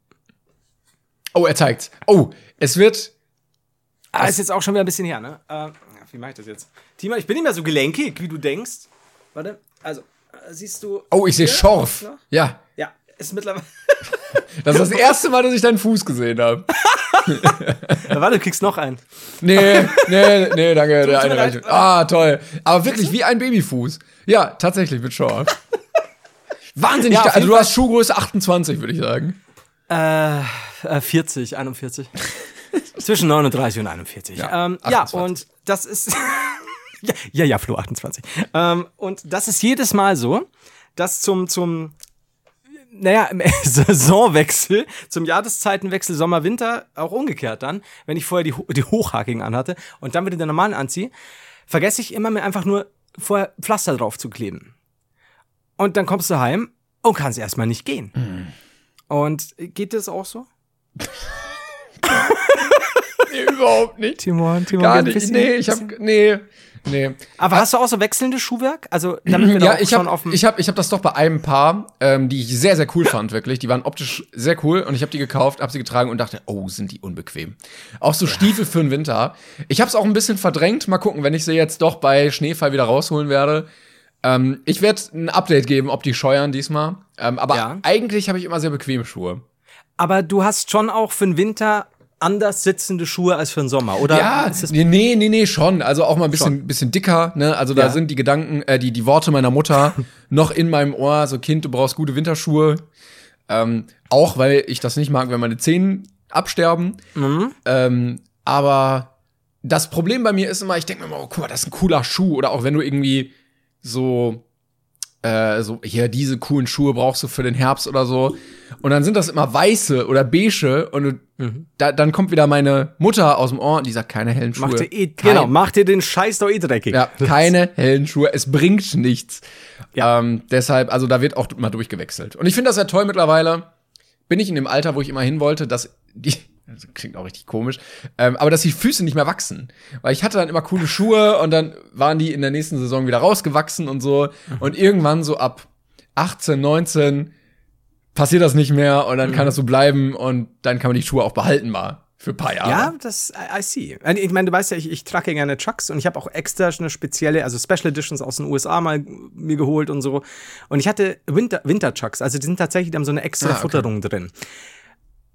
Oh, er zeigt's. Oh, es wird. ah, ist jetzt auch schon wieder ein bisschen her, ne? Äh, wie mache ich das jetzt? Tima, ich bin nicht mehr so gelenkig, wie du denkst. Warte, also, äh, siehst du. Oh, ich sehe? Schorf. Ja. Ja, Ja, ist mittlerweile. das ist das erste Mal, dass ich deinen Fuß gesehen habe. Warte, du kriegst noch einen. Nee, nee, nee, danke. Der eine reicht. Ah, toll. Aber wirklich wie ein Babyfuß. Ja, tatsächlich mit Schorf. Wahnsinnig. Ja, also du hast Schuhgröße 28, würde ich sagen. Äh, äh, 40, 41. Zwischen 39 und 41. Ja, ähm, ja 28. und das ist. ja, ja, ja, Flo, 28. Ähm, und das ist jedes Mal so, dass zum, zum naja, im Saisonwechsel, zum Jahreszeitenwechsel Sommer-Winter, auch umgekehrt dann, wenn ich vorher die, die Hochhakigen anhatte und dann wieder den normalen anziehe, vergesse ich immer mir einfach nur vorher Pflaster drauf zu kleben. Und dann kommst du heim und kannst erstmal nicht gehen. Und geht das auch so? Nee, überhaupt nicht. Timon, Timon, Gar nicht. Nee, ich hab. Nee. Nee. Aber hast du auch so wechselndes Schuhwerk? Also, damit wir da Ja, auch ich schon habe ich hab, ich hab das doch bei einem Paar, ähm, die ich sehr, sehr cool fand, wirklich. Die waren optisch sehr cool und ich habe die gekauft, habe sie getragen und dachte, oh, sind die unbequem. Auch so Stiefel für den Winter. Ich habe es auch ein bisschen verdrängt. Mal gucken, wenn ich sie jetzt doch bei Schneefall wieder rausholen werde. Ähm, ich werde ein Update geben, ob die scheuern diesmal. Ähm, aber Ja. eigentlich habe ich immer sehr bequeme Schuhe. Aber du hast schon auch für den Winter anders sitzende Schuhe als für den Sommer, oder? Ja, nee, nee, nee, nee, schon. Also auch mal ein bisschen, bisschen dicker, ne? Also da Ja. sind die Gedanken, äh, die, die Worte meiner Mutter noch in meinem Ohr, so Kind, du brauchst gute Winterschuhe. Ähm, auch weil ich das nicht mag, wenn meine Zehen absterben. Mhm. Ähm, aber das Problem bei mir ist immer, ich denke mir immer, oh, guck mal, das ist ein cooler Schuh. Oder auch wenn du irgendwie so, äh, so, hier, diese coolen Schuhe brauchst du für den Herbst oder so. Und dann sind das immer weiße oder beige und Mhm. da, dann kommt wieder meine Mutter aus dem Ohr und die sagt, keine hellen Schuhe. Mach dir eh, Kein- genau, mach dir den Scheiß doch eh dreckig. Ja, keine hellen Schuhe. Es bringt nichts. Ja. Ähm, deshalb, also da wird auch mal durchgewechselt. Und ich finde das ja toll mittlerweile. Bin ich in dem Alter, wo ich immer hin wollte, dass die, das klingt auch richtig komisch, ähm, aber dass die Füße nicht mehr wachsen. Weil ich hatte dann immer coole Schuhe und dann waren die in der nächsten Saison wieder rausgewachsen und so. Und irgendwann so ab 18, 19 passiert das nicht mehr und dann kann das so bleiben und dann kann man die Schuhe auch behalten mal für ein paar Jahre. Ja, das, I, see. Also, Ich meine, du weißt ja, ich, ich trage gerne Chucks und ich habe auch extra eine spezielle, also Special Editions aus den USA mal mir geholt und so. Und ich hatte Winter, Winter Chucks, also die sind tatsächlich, die haben so eine extra Ah, okay. Futterung drin.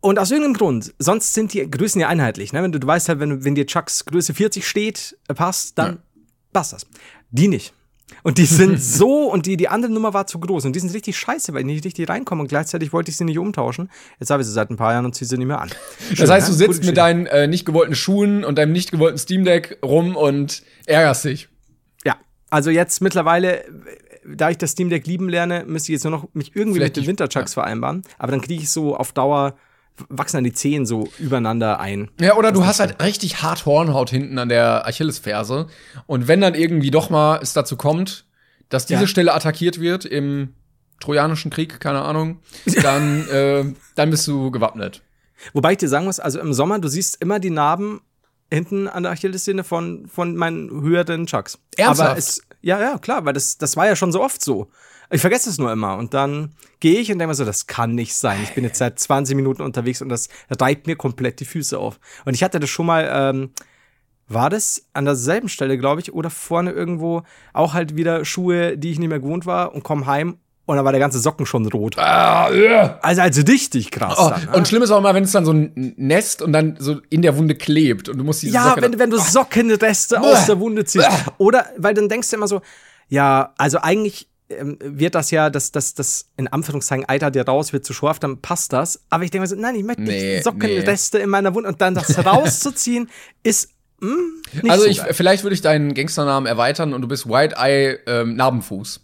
Und aus irgendeinem Grund, sonst sind die Größen ja einheitlich. Ne? Wenn du, du weißt halt, wenn, wenn dir Chucks Größe 40 steht, äh, passt, dann passt das. Die nicht. Und die sind so, und die, die andere Nummer war zu groß. Und die sind richtig scheiße, weil ich nicht richtig reinkomme. Und gleichzeitig wollte ich sie nicht umtauschen. Jetzt habe ich sie seit ein paar Jahren und ziehe sie nicht mehr an. Das Schön, heißt, du ne? sitzt Gute mit deinen äh, nicht gewollten Schuhen und deinem nicht gewollten Steam Deck rum und ärgerst dich. Ja, also jetzt mittlerweile, da ich das Steam Deck lieben lerne, müsste ich jetzt nur noch mich irgendwie Vielleicht mit den Winterchucks vereinbaren. Aber dann kriege ich so auf Dauer, wachsen dann die Zehen so übereinander ein. Ja, oder du hast halt richtig hart Hornhaut hinten an der Achillesferse. Und wenn dann irgendwie doch mal es dazu kommt, dass diese Ja. Stelle attackiert wird im Trojanischen Krieg, keine Ahnung, dann, äh, dann bist du gewappnet. Wobei ich dir sagen muss, also im Sommer, du siehst immer die Narben hinten an der Achillessehne von, von meinen höheren Chucks. Ernsthaft? Aber es, ja, ja, klar, weil das, das war ja schon so oft so. Ich vergesse es nur immer. Und dann gehe ich und denke mir so, das kann nicht sein. Ich bin jetzt seit 20 Minuten unterwegs und das reibt mir komplett die Füße auf. Und ich hatte das schon mal, ähm, war das an derselben Stelle, glaube ich, oder vorne irgendwo auch halt wieder Schuhe, die ich nicht mehr gewohnt war und komm heim und dann war der ganze Socken schon rot. Also, also richtig krass. Oh, dann, ne? und schlimm ist auch immer, wenn es dann so ein Nest und dann so in der Wunde klebt und du musst diese Ja, Socke wenn, wenn du Sockenreste aus der Wunde ziehst. Oder, weil dann denkst du immer so, ja, also eigentlich wird das ja, das, das, das in Anführungszeichen Eiter dir raus, wird zu scharf, dann passt das. Aber ich denke mir so, nein, ich möchte Nee, nicht Sockenreste in meiner Wunde und dann das rauszuziehen, ist mh, nicht Also so ich, vielleicht würde ich deinen Gangsternamen erweitern und du bist White Eye ähm, Narbenfuß.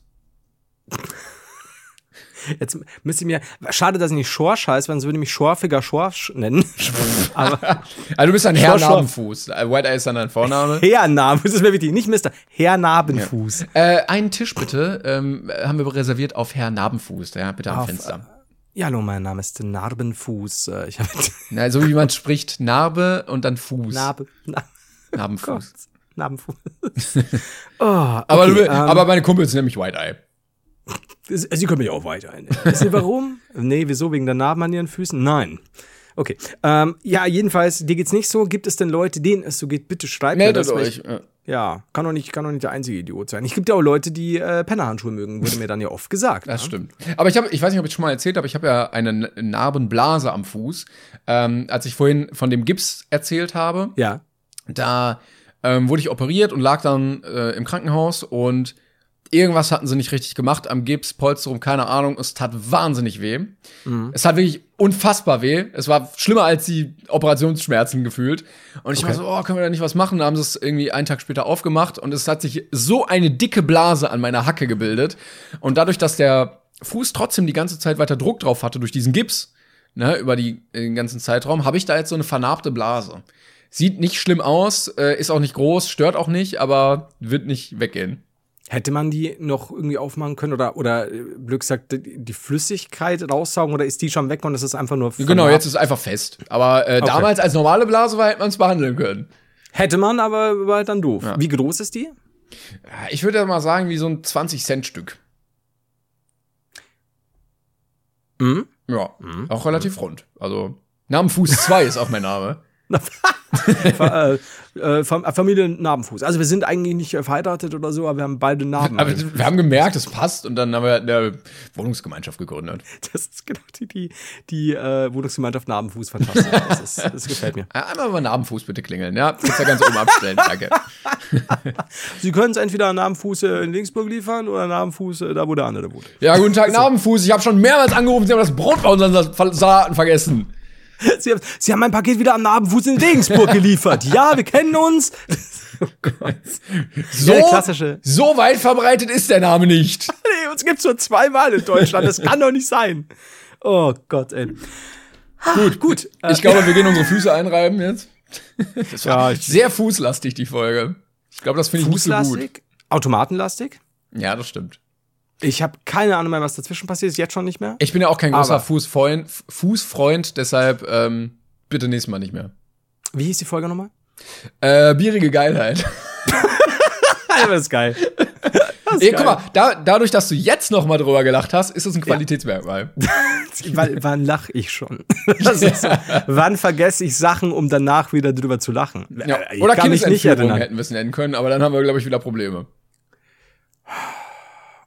Jetzt müsste ich mir, schade, dass ich nicht Schorsch heißt, weil sonst würde ich mich Schorfiger Schorsch nennen. Aber Also du bist ein Herr. Narbenfuß. Äh, White Eye ist dann dein Vorname. Herr Narben, das ist mir wichtig, nicht Mister, Herr Narbenfuß. äh, einen Tisch bitte ähm, haben wir reserviert auf Herr Narbenfuß, ja, bitte am Auf, Fenster. Ja, hallo, mein Name ist Narbenfuß. Äh, Ich Na, so wie man spricht, Narbe und dann Fuß. Narbe, Narbe. Narbenfuß. Narbenfuß. oh, Aber, okay, du, ähm, aber meine Kumpels nennen mich White Eye. Sie können mich auch weiter ein. Wissen Sie warum? nee, wieso? Wegen der Narben an Ihren Füßen? Nein. Okay. Ähm, ja, jedenfalls, dir geht's nicht so. Gibt es denn Leute, denen es so geht? Bitte schreibt mir Meldet das. euch. Ich, Ja. ja, kann doch, nicht, kann doch nicht der einzige Idiot sein. Ich gibt ja auch Leute, die äh, Pennerhandschuhe mögen, wurde mir dann ja oft gesagt. Das ne? stimmt. Aber ich habe, ich weiß nicht, ob ich schon mal erzählt habe, ich habe ja eine Narbenblase am Fuß. Ähm, als ich vorhin von dem Gips erzählt habe, Ja. da ähm, wurde ich operiert und lag dann äh, im Krankenhaus und irgendwas hatten sie nicht richtig gemacht am Gips, Polsterung, keine Ahnung. Es tat wahnsinnig weh. Es tat wirklich unfassbar weh. Es war schlimmer als die Operationsschmerzen gefühlt. Und ich war so, oh, können wir da nicht was machen? Da haben sie es irgendwie einen Tag später aufgemacht und es hat sich so eine dicke Blase an meiner Hacke gebildet. Und dadurch, dass der Fuß trotzdem die ganze Zeit weiter Druck drauf hatte durch diesen Gips, ne, über die, den ganzen Zeitraum, habe ich da jetzt so eine vernarbte Blase. Sieht nicht schlimm aus, äh, ist auch nicht groß, stört auch nicht, aber wird nicht weggehen. Hätte man die noch irgendwie aufmachen können oder, oder äh, blöd gesagt, die Flüssigkeit raussaugen oder ist die schon weg und es ist einfach nur Genau, vernarbt? jetzt ist es einfach fest. Aber äh, damals als normale Blase war, hätte man es behandeln können. Hätte man, aber war halt dann doof. Ja. Wie groß ist die? Ja, Ich würde mal sagen, wie so ein 20-Cent-Stück. Mhm. Ja, auch relativ rund. Also, Namenfuß 2 ist auch mein Name. Äh, äh, Fam- Familie Narbenfuß. Also wir sind eigentlich nicht verheiratet oder so, aber wir haben beide Narben. Aber wir haben gemerkt, es passt und dann haben wir eine Wohnungsgemeinschaft gegründet. das ist genau die, die, die äh, Wohnungsgemeinschaft Narbenfuß. Fantastisch. Das, ist, das gefällt mir. Einmal über Namenfuß bitte klingeln, ja? Kannst ja ganz oben abstellen, danke. Sie können es entweder an Narbenfuß äh, in Linksburg liefern oder Narbenfuß äh, da, wo der andere wohnt. Ja, guten Tag, Namenfuß. Ich habe schon mehrmals angerufen, Sie haben das Brot bei unseren Sa- Salaten vergessen. Sie, haben- Sie haben mein Paket wieder am Narbenfuß in Regensburg geliefert. Ja, wir kennen uns. oh Gott. So, Ja, klassische. so weit verbreitet ist der Name nicht. Nee, uns gibt's nur zweimal in Deutschland. Das kann doch nicht sein. Oh Gott, ey. Gut, gut. Ich glaube, wir gehen unsere Füße einreiben jetzt. Das war Ja, sehr fußlastig, die Folge. Ich glaube, das finde ich nicht so gut. Fußlastig? Automatenlastig? Ja, das stimmt. Ich habe keine Ahnung mehr, was dazwischen passiert ist. Jetzt schon nicht mehr. Ich bin ja auch kein großer Fußfreund, Fußfreund, deshalb ähm, bitte nächstes Mal nicht mehr. Wie hieß die Folge nochmal? Äh, bierige Geilheit. Ja, das ist geil. Ey, guck mal, da, dadurch, dass du jetzt noch mal drüber gelacht hast, ist es ein Qualitätsmerkmal. wann, wann lach ich schon? Das ist so. Wann vergesse ich Sachen, um danach wieder drüber zu lachen? Ja. Ich Oder kann mich nicht Kindesentführung hätten wir es nennen können, aber dann haben wir, glaube ich, wieder Probleme.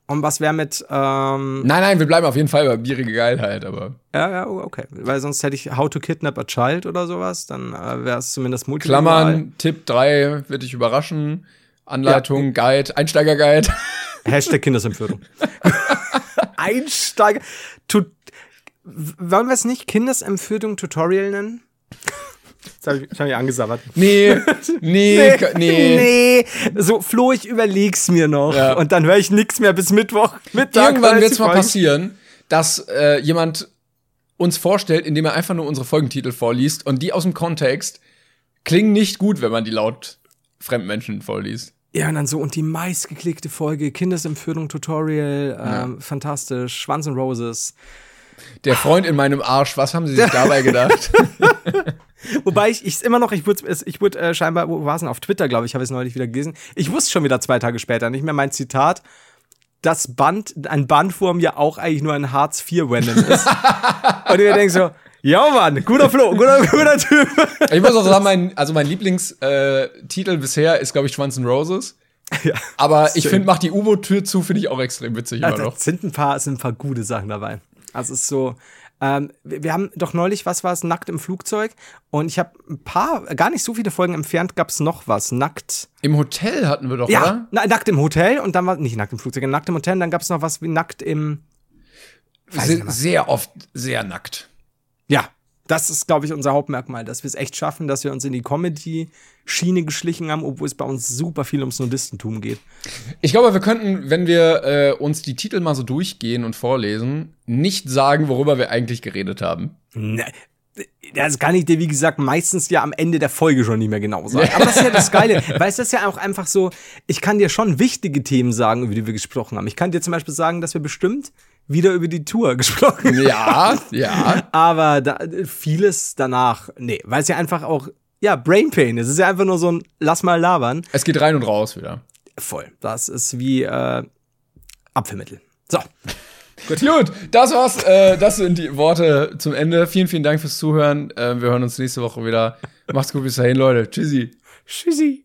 Und was wäre mit, ähm, Nein, nein, wir bleiben auf jeden Fall bei bierige Geilheit, aber ja, ja, oh, okay. Weil sonst hätte ich How to Kidnap a Child oder sowas, dann äh, wäre es zumindest multilingual. Klammern, Tipp 3 wird dich überraschen. Anleitung, Guide, Einsteiger-Guide. Hashtag Kindesentführung. Einsteiger. Tu wollen wir es nicht Kindesentführung Tutorial nennen? Das habe ich, hab ich angesabbert. Nee, nee, nee. nee. So, Flo, ich überleg's mir noch. Ja. Und dann höre ich nichts mehr bis Mittwoch. Mittag Irgendwann weil wird es die mal passieren, dass äh, jemand uns vorstellt, indem er einfach nur unsere Folgentitel vorliest und die aus dem Kontext klingen nicht gut, wenn man die laut Fremdmenschen vorliest. Ja, und dann so, und die meistgeklickte Folge, Kindesentführung Tutorial, ähm, fantastisch, Schwanz und Roses. Der Freund in meinem Arsch, was haben sie sich dabei gedacht? Wobei ich ich immer noch, ich wurde, es- ich wurde äh, scheinbar, wo war es denn, auf Twitter, glaube ich, habe ich es neulich wieder gelesen. Ich wusste schon wieder zwei Tage später, nicht mehr mein Zitat, dass Band, ein Bandwurm ja auch eigentlich nur ein Hartz-IV-Venom ist. und ich denke so, ja Mann, guter Flo, guter, guter Typ. ich muss auch sagen, mein, also mein Lieblingstitel bisher ist, glaube ich, Schwanz and Roses. ja. Aber ich finde, mach die U-Boot-Tür zu, finde ich auch extrem witzig Ja, immer noch. sind ein paar, sind ein paar gute Sachen dabei. Also es ist so. Ähm, wir haben doch neulich, was war es, nackt im Flugzeug. Und ich habe ein paar, gar nicht so viele Folgen entfernt, gab es noch was. Nackt. Im Hotel hatten wir doch, Ja, oder? na, nackt im Hotel und dann war nicht nackt im Flugzeug, nackt im Hotel. Und dann gab es noch was wie nackt im. Sind sehr oft sehr nackt. Ja, das ist, glaube ich, unser Hauptmerkmal, dass wir es echt schaffen, dass wir uns in die Comedy-Schiene geschlichen haben, obwohl es bei uns super viel ums Nudistentum geht. Ich glaube, wir könnten, wenn wir äh, uns die Titel mal so durchgehen und vorlesen, nicht sagen, worüber wir eigentlich geredet haben. Ne, das kann ich dir, wie gesagt, meistens ja am Ende der Folge schon nicht mehr genau sagen. Aber das ist ja das Geile, weil es ist ja auch einfach so, ich kann dir schon wichtige Themen sagen, über die wir gesprochen haben. Ich kann dir zum Beispiel sagen, dass wir bestimmt wieder über die Tour gesprochen. Ja, ja. Aber da, vieles danach, nee, weil es ja einfach auch, ja, Brain Pain ist. Es ist ja einfach nur so ein Lass mal labern. Es geht rein und raus wieder. Voll. Das ist wie äh, Apfelmittel. So. Gut, Gut das war's. Äh, das sind die Worte zum Ende. Vielen, vielen Dank fürs Zuhören. Äh, wir hören uns nächste Woche wieder. Macht's gut bis dahin, Leute. Tschüssi. Tschüssi.